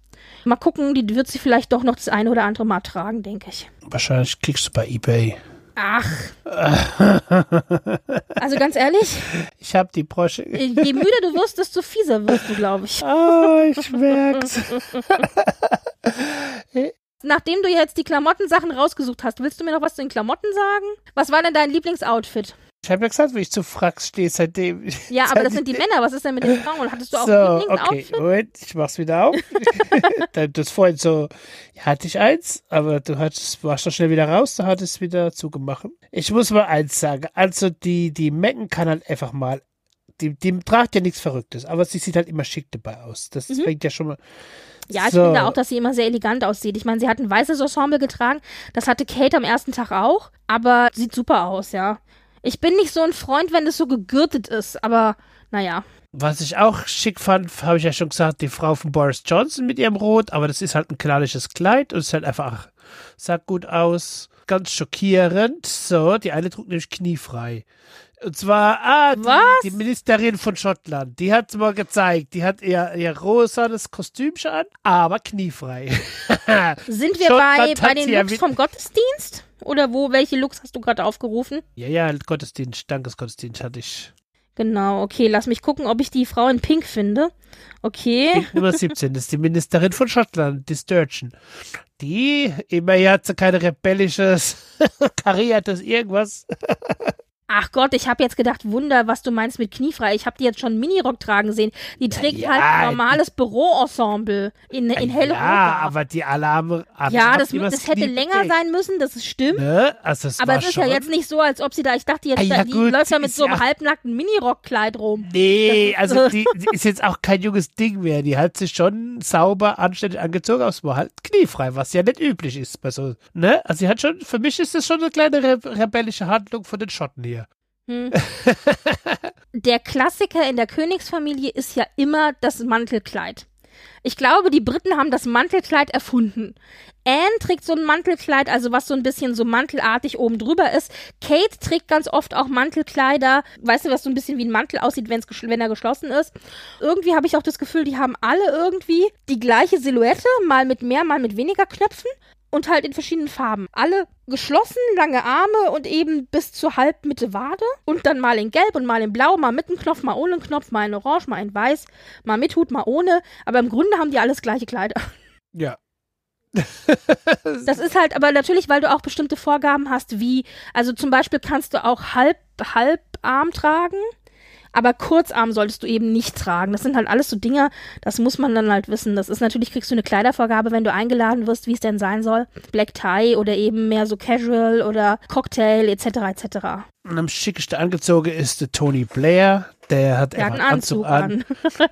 Mal gucken, die wird sie vielleicht doch noch das eine oder andere Mal tragen, denke ich. Wahrscheinlich kriegst du bei eBay. Ach. Also ganz ehrlich? Ich habe die Brosche. Je müder du wirst, desto fieser wirst du, glaube ich. Oh, ich merk's. Nachdem du jetzt die Klamottensachen rausgesucht hast, willst du mir noch was zu den Klamotten sagen? Was war denn dein Lieblingsoutfit? Ich habe ja gesagt, wie ich zu Frax stehe seitdem. Ja, aber das sind die Männer. Was ist denn mit den Frauen? Hattest du auch so? Okay, Moment, ich mach's wieder auf. das vorhin so, ja, hatte ich eins, aber du hattest, warst doch schnell wieder raus, da hattest es wieder zugemacht. Ich muss mal eins sagen. Also, die, die Mecken kann halt einfach mal, die, die tragt ja nichts Verrücktes, aber sie sieht halt immer schick dabei aus. Das mhm. fängt ja schon mal. Ja, ich so. finde auch, dass sie immer sehr elegant aussieht. Ich meine, sie hat ein weißes Ensemble getragen. Das hatte Kate am ersten Tag auch. Aber sieht super aus, ja. Ich bin nicht so ein Freund, wenn es so gegürtet ist, aber naja. Was ich auch schick fand, habe ich ja schon gesagt, die Frau von Boris Johnson mit ihrem Rot, aber das ist halt ein klassisches Kleid und es ist halt einfach, sah gut aus, ganz schockierend. So, die eine trug nämlich kniefrei. Und zwar, ah, die, die, Ministerin von Schottland, die hat mal gezeigt, die hat ihr, ihr rosanes Kostümchen an, aber kniefrei. Sind wir bei, bei den Looks vom Gottesdienst? Oder wo, welche Looks hast du gerade aufgerufen? Ja, ja, Gottesdienst, Dankesgottesdienst hatte ich. Genau, okay, lass mich gucken, ob ich die Frau in Pink finde. Okay. Pink Nummer 17, das ist die Ministerin von Schottland, die Sturgeon. Die, immer hat sie keine rebellisches, kariertes irgendwas. Ach Gott, ich habe jetzt gedacht, Wunder, was du meinst mit kniefrei. Ich habe die jetzt schon Minirock tragen sehen. Die trägt ja, halt normales Büroensemble in, in hellrosa. Ja, aber die Alarme. Ja, das, das hätte länger sein müssen, das stimmt. Ne? Also aber es ist ja jetzt nicht so, als ob sie da, ich dachte jetzt, ah, ja, die gut, läuft ja mit so einem ja halbnackten Minirockkleid rum. Nee, also die, die, ist jetzt auch kein junges Ding mehr. Die hat sich schon sauber, anständig angezogen, aber es war halt kniefrei, was ja nicht üblich ist bei so, ne? Also sie hat schon, für mich ist das schon eine kleine re rebellische Handlung von den Schotten hier. Hm. der Klassiker in der Königsfamilie ist ja immer das Mantelkleid. Ich glaube, die Briten haben das Mantelkleid erfunden. Anne trägt so ein Mantelkleid, also was so ein bisschen so mantelartig oben drüber ist. Kate trägt ganz oft auch Mantelkleider. Weißt du, was so ein bisschen wie ein Mantel aussieht, wenn er geschlossen ist? Irgendwie habe ich auch das Gefühl, die haben alle irgendwie die gleiche Silhouette, mal mit mehr, mal mit weniger Knöpfen und halt in verschiedenen Farben. Alle geschlossen, lange Arme und eben bis zur Halbmitte Wade. Und dann mal in Gelb und mal in Blau, mal mit einem Knopf, mal ohne einen Knopf, mal in Orange, mal in Weiß, mal mit Hut, mal ohne. Aber im Grunde haben die alles gleiche Kleider. Ja. das ist halt aber natürlich, weil du auch bestimmte Vorgaben hast, wie, also zum Beispiel kannst du auch halb, halbarm tragen, aber Kurzarm solltest du eben nicht tragen. Das sind halt alles so Dinge, das muss man dann halt wissen. Das ist natürlich, kriegst du eine Kleidervorgabe, wenn du eingeladen wirst, wie es denn sein soll. Black Tie oder eben mehr so Casual oder Cocktail etc. etc. Und am schicksten angezogen ist der Tony Blair. Der hat der einen Anzug, Anzug an.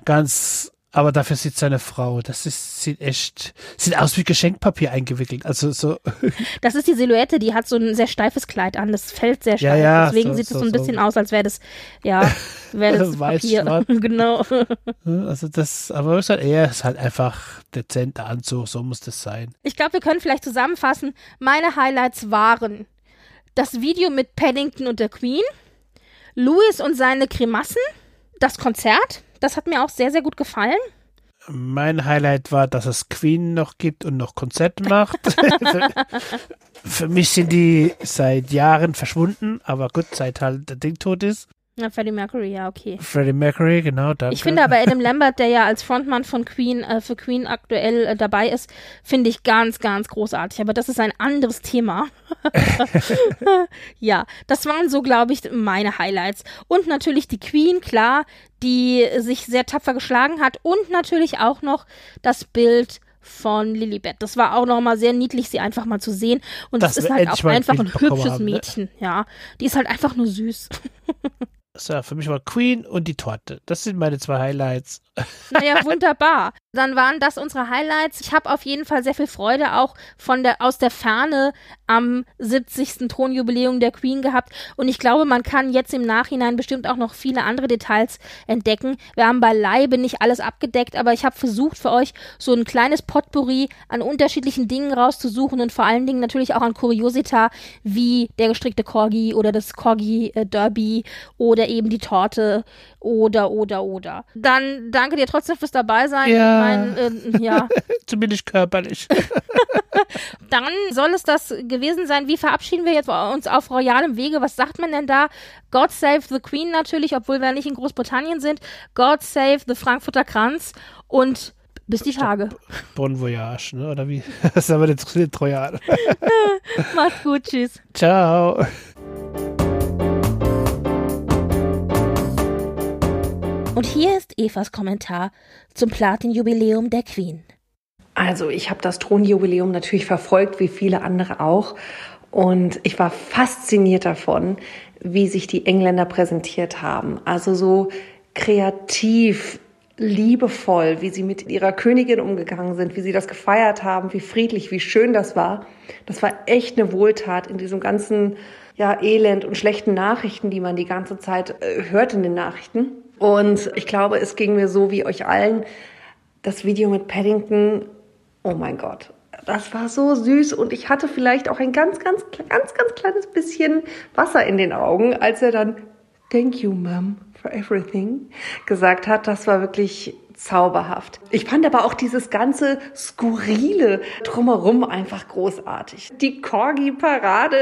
Ganz aber dafür sieht seine Frau, das ist, sieht echt, sieht aus wie Geschenkpapier eingewickelt. Also so. Das ist die Silhouette, die hat so ein sehr steifes Kleid an, das fällt sehr steif. Ja, ja, Deswegen so, sieht es so, so, ein bisschen so. aus, als wäre das, ja, wäre das Weiß, Papier. genau. Also das, aber es ist halt eher, ist halt einfach dezenter Anzug, so muss das sein. Ich glaube, wir können vielleicht zusammenfassen. Meine Highlights waren das Video mit Paddington und der Queen, Louis und seine Grimassen, das Konzert, das hat mir auch sehr, sehr gut gefallen. Mein Highlight war, dass es Queen noch gibt und noch Konzerte macht. für, mich sind die seit Jahren verschwunden, aber gut, seit halt der Ding tot ist. Ja, Freddie Mercury, ja, okay. Freddie Mercury, genau, danke. Ich finde aber Adam Lambert, der ja als Frontmann von Queen, äh, für Queen aktuell äh, dabei ist, finde ich ganz, ganz großartig. Aber das ist ein anderes Thema. ja, das waren so, glaube ich, meine Highlights. Und natürlich die Queen, klar, die sich sehr tapfer geschlagen hat. Und natürlich auch noch das Bild von Lilibet. Das war auch nochmal sehr niedlich, sie einfach mal zu sehen. Und das, das ist halt auch einfach ein hübsches haben, ne? Mädchen, ja. Die ist halt einfach nur süß. So, für mich war Queen und die Torte. Das sind meine zwei Highlights. Naja, wunderbar. Dann waren das unsere Highlights. Ich habe auf jeden Fall sehr viel Freude auch von der, aus der Ferne am 70. Thronjubiläum der Queen gehabt. Und ich glaube, man kann jetzt im Nachhinein bestimmt auch noch viele andere Details entdecken. Wir haben beileibe nicht alles abgedeckt, aber ich habe versucht für euch so ein kleines Potpourri an unterschiedlichen Dingen rauszusuchen und vor allen Dingen natürlich auch an Kuriosita wie der gestrickte Corgi oder das Corgi äh, Derby oder eben die Torte oder, oder, oder. Dann danke dir trotzdem fürs Dabeisein. Ja. Mein, äh, ja. Zumindest körperlich. Dann soll es das gewesen sein. Wie verabschieden wir jetzt uns auf royalem Wege? Was sagt man denn da? God save the Queen natürlich, obwohl wir nicht in Großbritannien sind. God save the Frankfurter Kranz und bis die Tage. Bon Voyage, ne? Oder wie? Das ist aber der Trojan. Macht's gut, tschüss. Ciao. Und hier ist Evas Kommentar zum Platin-Jubiläum der Queen. Also ich habe das Thronjubiläum natürlich verfolgt, wie viele andere auch. Und ich war fasziniert davon, wie sich die Engländer präsentiert haben. Also so kreativ, liebevoll, wie sie mit ihrer Königin umgegangen sind, wie sie das gefeiert haben, wie friedlich, wie schön das war. Das war echt eine Wohltat in diesem ganzen ja, Elend und schlechten Nachrichten, die man die ganze Zeit äh, hört in den Nachrichten. Und ich glaube, es ging mir so wie euch allen. Das Video mit Paddington, oh mein Gott, das war so süß und ich hatte vielleicht auch ein ganz, ganz, ganz, ganz kleines bisschen Wasser in den Augen, als er dann Thank you, Mom, for everything gesagt hat. Das war wirklich zauberhaft. Ich fand aber auch dieses ganze Skurrile drumherum einfach großartig. Die Corgi-Parade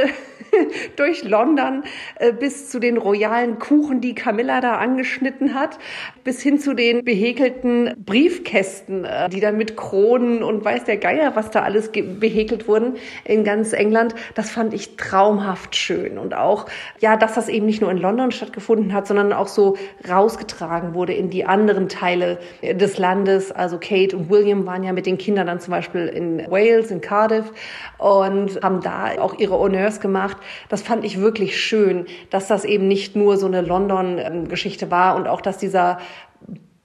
durch London äh, bis zu den royalen Kuchen, die Camilla da angeschnitten hat, bis hin zu den behäkelten Briefkästen, äh, die dann mit Kronen und weiß der Geier, was da alles behäkelt wurden in ganz England. Das fand ich traumhaft schön. Und auch, ja, dass das eben nicht nur in London stattgefunden hat, sondern auch so rausgetragen wurde in die anderen Teile des Landes. Also Kate und William waren ja mit den Kindern dann zum Beispiel in Wales, in Cardiff und haben da auch ihre Honneurs gemacht. Das fand ich wirklich schön, dass das eben nicht nur so eine London-Geschichte war und auch, dass dieser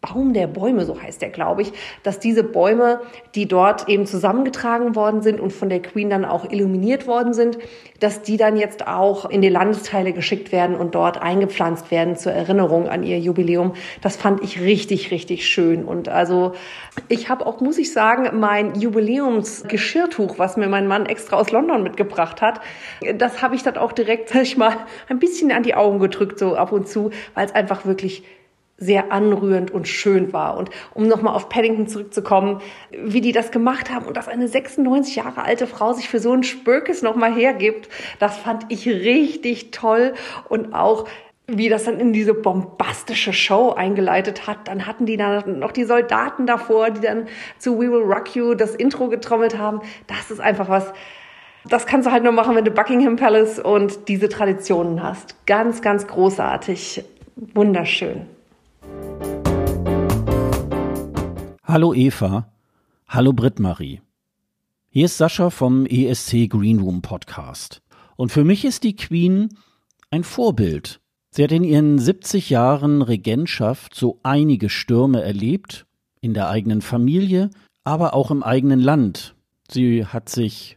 Baum der Bäume, so heißt der, glaube ich, dass diese Bäume, die dort eben zusammengetragen worden sind und von der Queen dann auch illuminiert worden sind, dass die dann jetzt auch in die Landesteile geschickt werden und dort eingepflanzt werden zur Erinnerung an ihr Jubiläum. Das fand ich richtig, richtig schön. Und also ich habe auch, muss ich sagen, mein Jubiläumsgeschirrtuch, was mir mein Mann extra aus London mitgebracht hat, das habe ich dann auch direkt, sag ich mal, ein bisschen an die Augen gedrückt, so ab und zu, weil es einfach wirklich sehr anrührend und schön war. Und um nochmal auf Paddington zurückzukommen, wie die das gemacht haben und dass eine 96 Jahre alte Frau sich für so einen Spökes nochmal hergibt, das fand ich richtig toll. Und auch wie das dann in diese bombastische Show eingeleitet hat. Dann hatten die da noch die Soldaten davor, die dann zu We Will Rock You das Intro getrommelt haben. Das ist einfach was, das kannst du halt nur machen, wenn du Buckingham Palace und diese Traditionen hast. Ganz, ganz großartig. Wunderschön. Hallo Eva. Hallo Britt-Marie. Hier ist Sascha vom ESC Green Room Podcast. Und für mich ist die Queen ein Vorbild Sie hat in ihren 70 Jahren Regentschaft so einige Stürme erlebt, in der eigenen Familie, aber auch im eigenen Land. Sie hat sich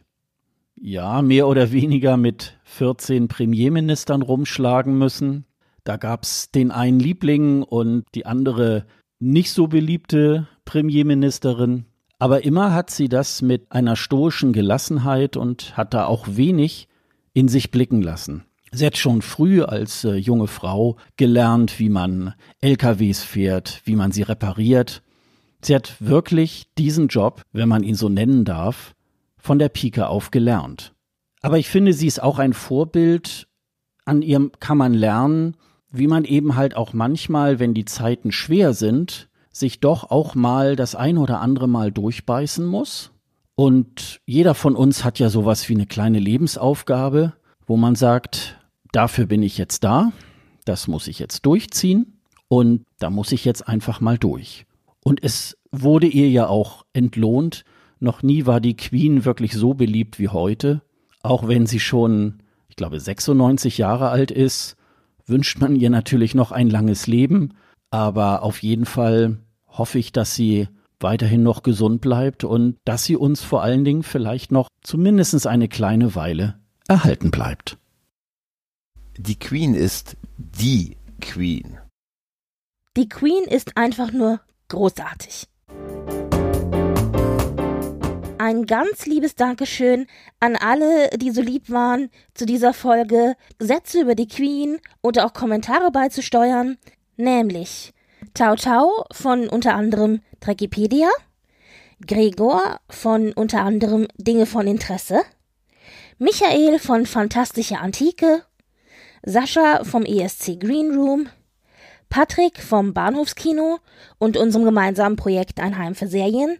ja mehr oder weniger mit 14 Premierministern rumschlagen müssen. Da gab's den einen Liebling und die andere nicht so beliebte Premierministerin. Aber immer hat sie das mit einer stoischen Gelassenheit und hat da auch wenig in sich blicken lassen. Sie hat schon früh als äh, junge Frau gelernt, wie man LKWs fährt, wie man sie repariert. Sie hat wirklich diesen Job, wenn man ihn so nennen darf, von der Pike auf gelernt. Aber ich finde, sie ist auch ein Vorbild. An ihr kann man lernen, wie man eben halt auch manchmal, wenn die Zeiten schwer sind, sich doch auch mal das ein oder andere Mal durchbeißen muss. Und jeder von uns hat ja sowas wie eine kleine Lebensaufgabe wo man sagt, dafür bin ich jetzt da, das muss ich jetzt durchziehen und da muss ich jetzt einfach mal durch. Und es wurde ihr ja auch entlohnt. Noch nie war die Queen wirklich so beliebt wie heute. Auch wenn sie schon, ich glaube, 96 Jahre alt ist, wünscht man ihr natürlich noch ein langes Leben. Aber auf jeden Fall hoffe ich, dass sie weiterhin noch gesund bleibt und dass sie uns vor allen Dingen vielleicht noch zumindest eine kleine Weile erhalten bleibt. Die Queen ist die Queen. Die Queen ist einfach nur großartig. Ein ganz liebes Dankeschön an alle, die so lieb waren, zu dieser Folge. Sätze über die Queen und auch Kommentare beizusteuern, nämlich Tau Tau von unter anderem Trekipedia, Gregor von unter anderem Dinge von Interesse, Michael von Fantastische Antike, Sascha vom ESC Green Room, Patrick vom Bahnhofskino und unserem gemeinsamen Projekt Ein Heim für Serien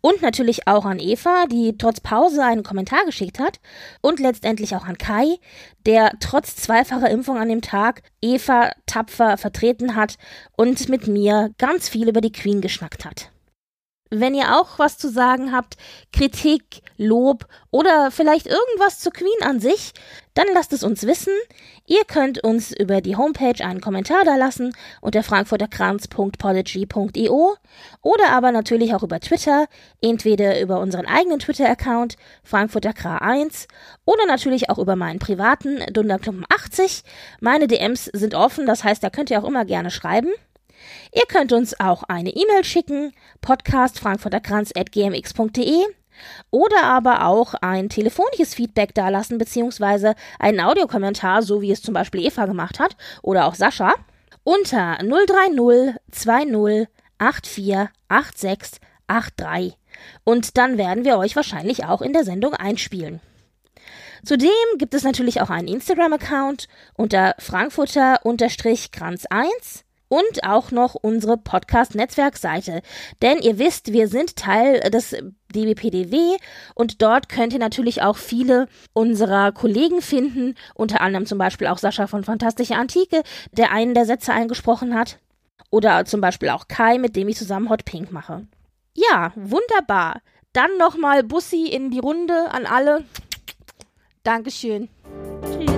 und natürlich auch an Eva, die trotz Pause einen Kommentar geschickt hat und letztendlich auch an Kai, der trotz zweifacher Impfung an dem Tag Eva tapfer vertreten hat und mit mir ganz viel über die Queen geschnackt hat. Wenn ihr auch was zu sagen habt, Kritik, Lob oder vielleicht irgendwas zur Queen an sich, dann lasst es uns wissen. Ihr könnt uns über die Homepage einen Kommentar da lassen unter frankfurterkranz.podigy.io oder aber natürlich auch über Twitter, entweder über unseren eigenen Twitter-Account frankfurterkra1 oder natürlich auch über meinen privaten Dunderklumpen80. Meine DMs sind offen, das heißt, da könnt ihr auch immer gerne schreiben. Ihr könnt uns auch eine E-Mail schicken, podcastfrankfurterkranz.gmx.de oder aber auch ein telefonisches Feedback dalassen, beziehungsweise einen Audiokommentar, so wie es zum Beispiel Eva gemacht hat oder auch Sascha, unter 030 20 84 86 83. Und dann werden wir euch wahrscheinlich auch in der Sendung einspielen. Zudem gibt es natürlich auch einen Instagram-Account unter Frankfurter-Kranz1 und auch noch unsere Podcast-Netzwerkseite. Denn ihr wisst, wir sind Teil des DBPDW und dort könnt ihr natürlich auch viele unserer Kollegen finden, unter anderem zum Beispiel auch Sascha von Fantastische Antike, der einen der Sätze eingesprochen hat. Oder zum Beispiel auch Kai, mit dem ich zusammen Hot Pink mache. Ja, wunderbar. Dann nochmal Bussi in die Runde an alle. Dankeschön. Tschüss.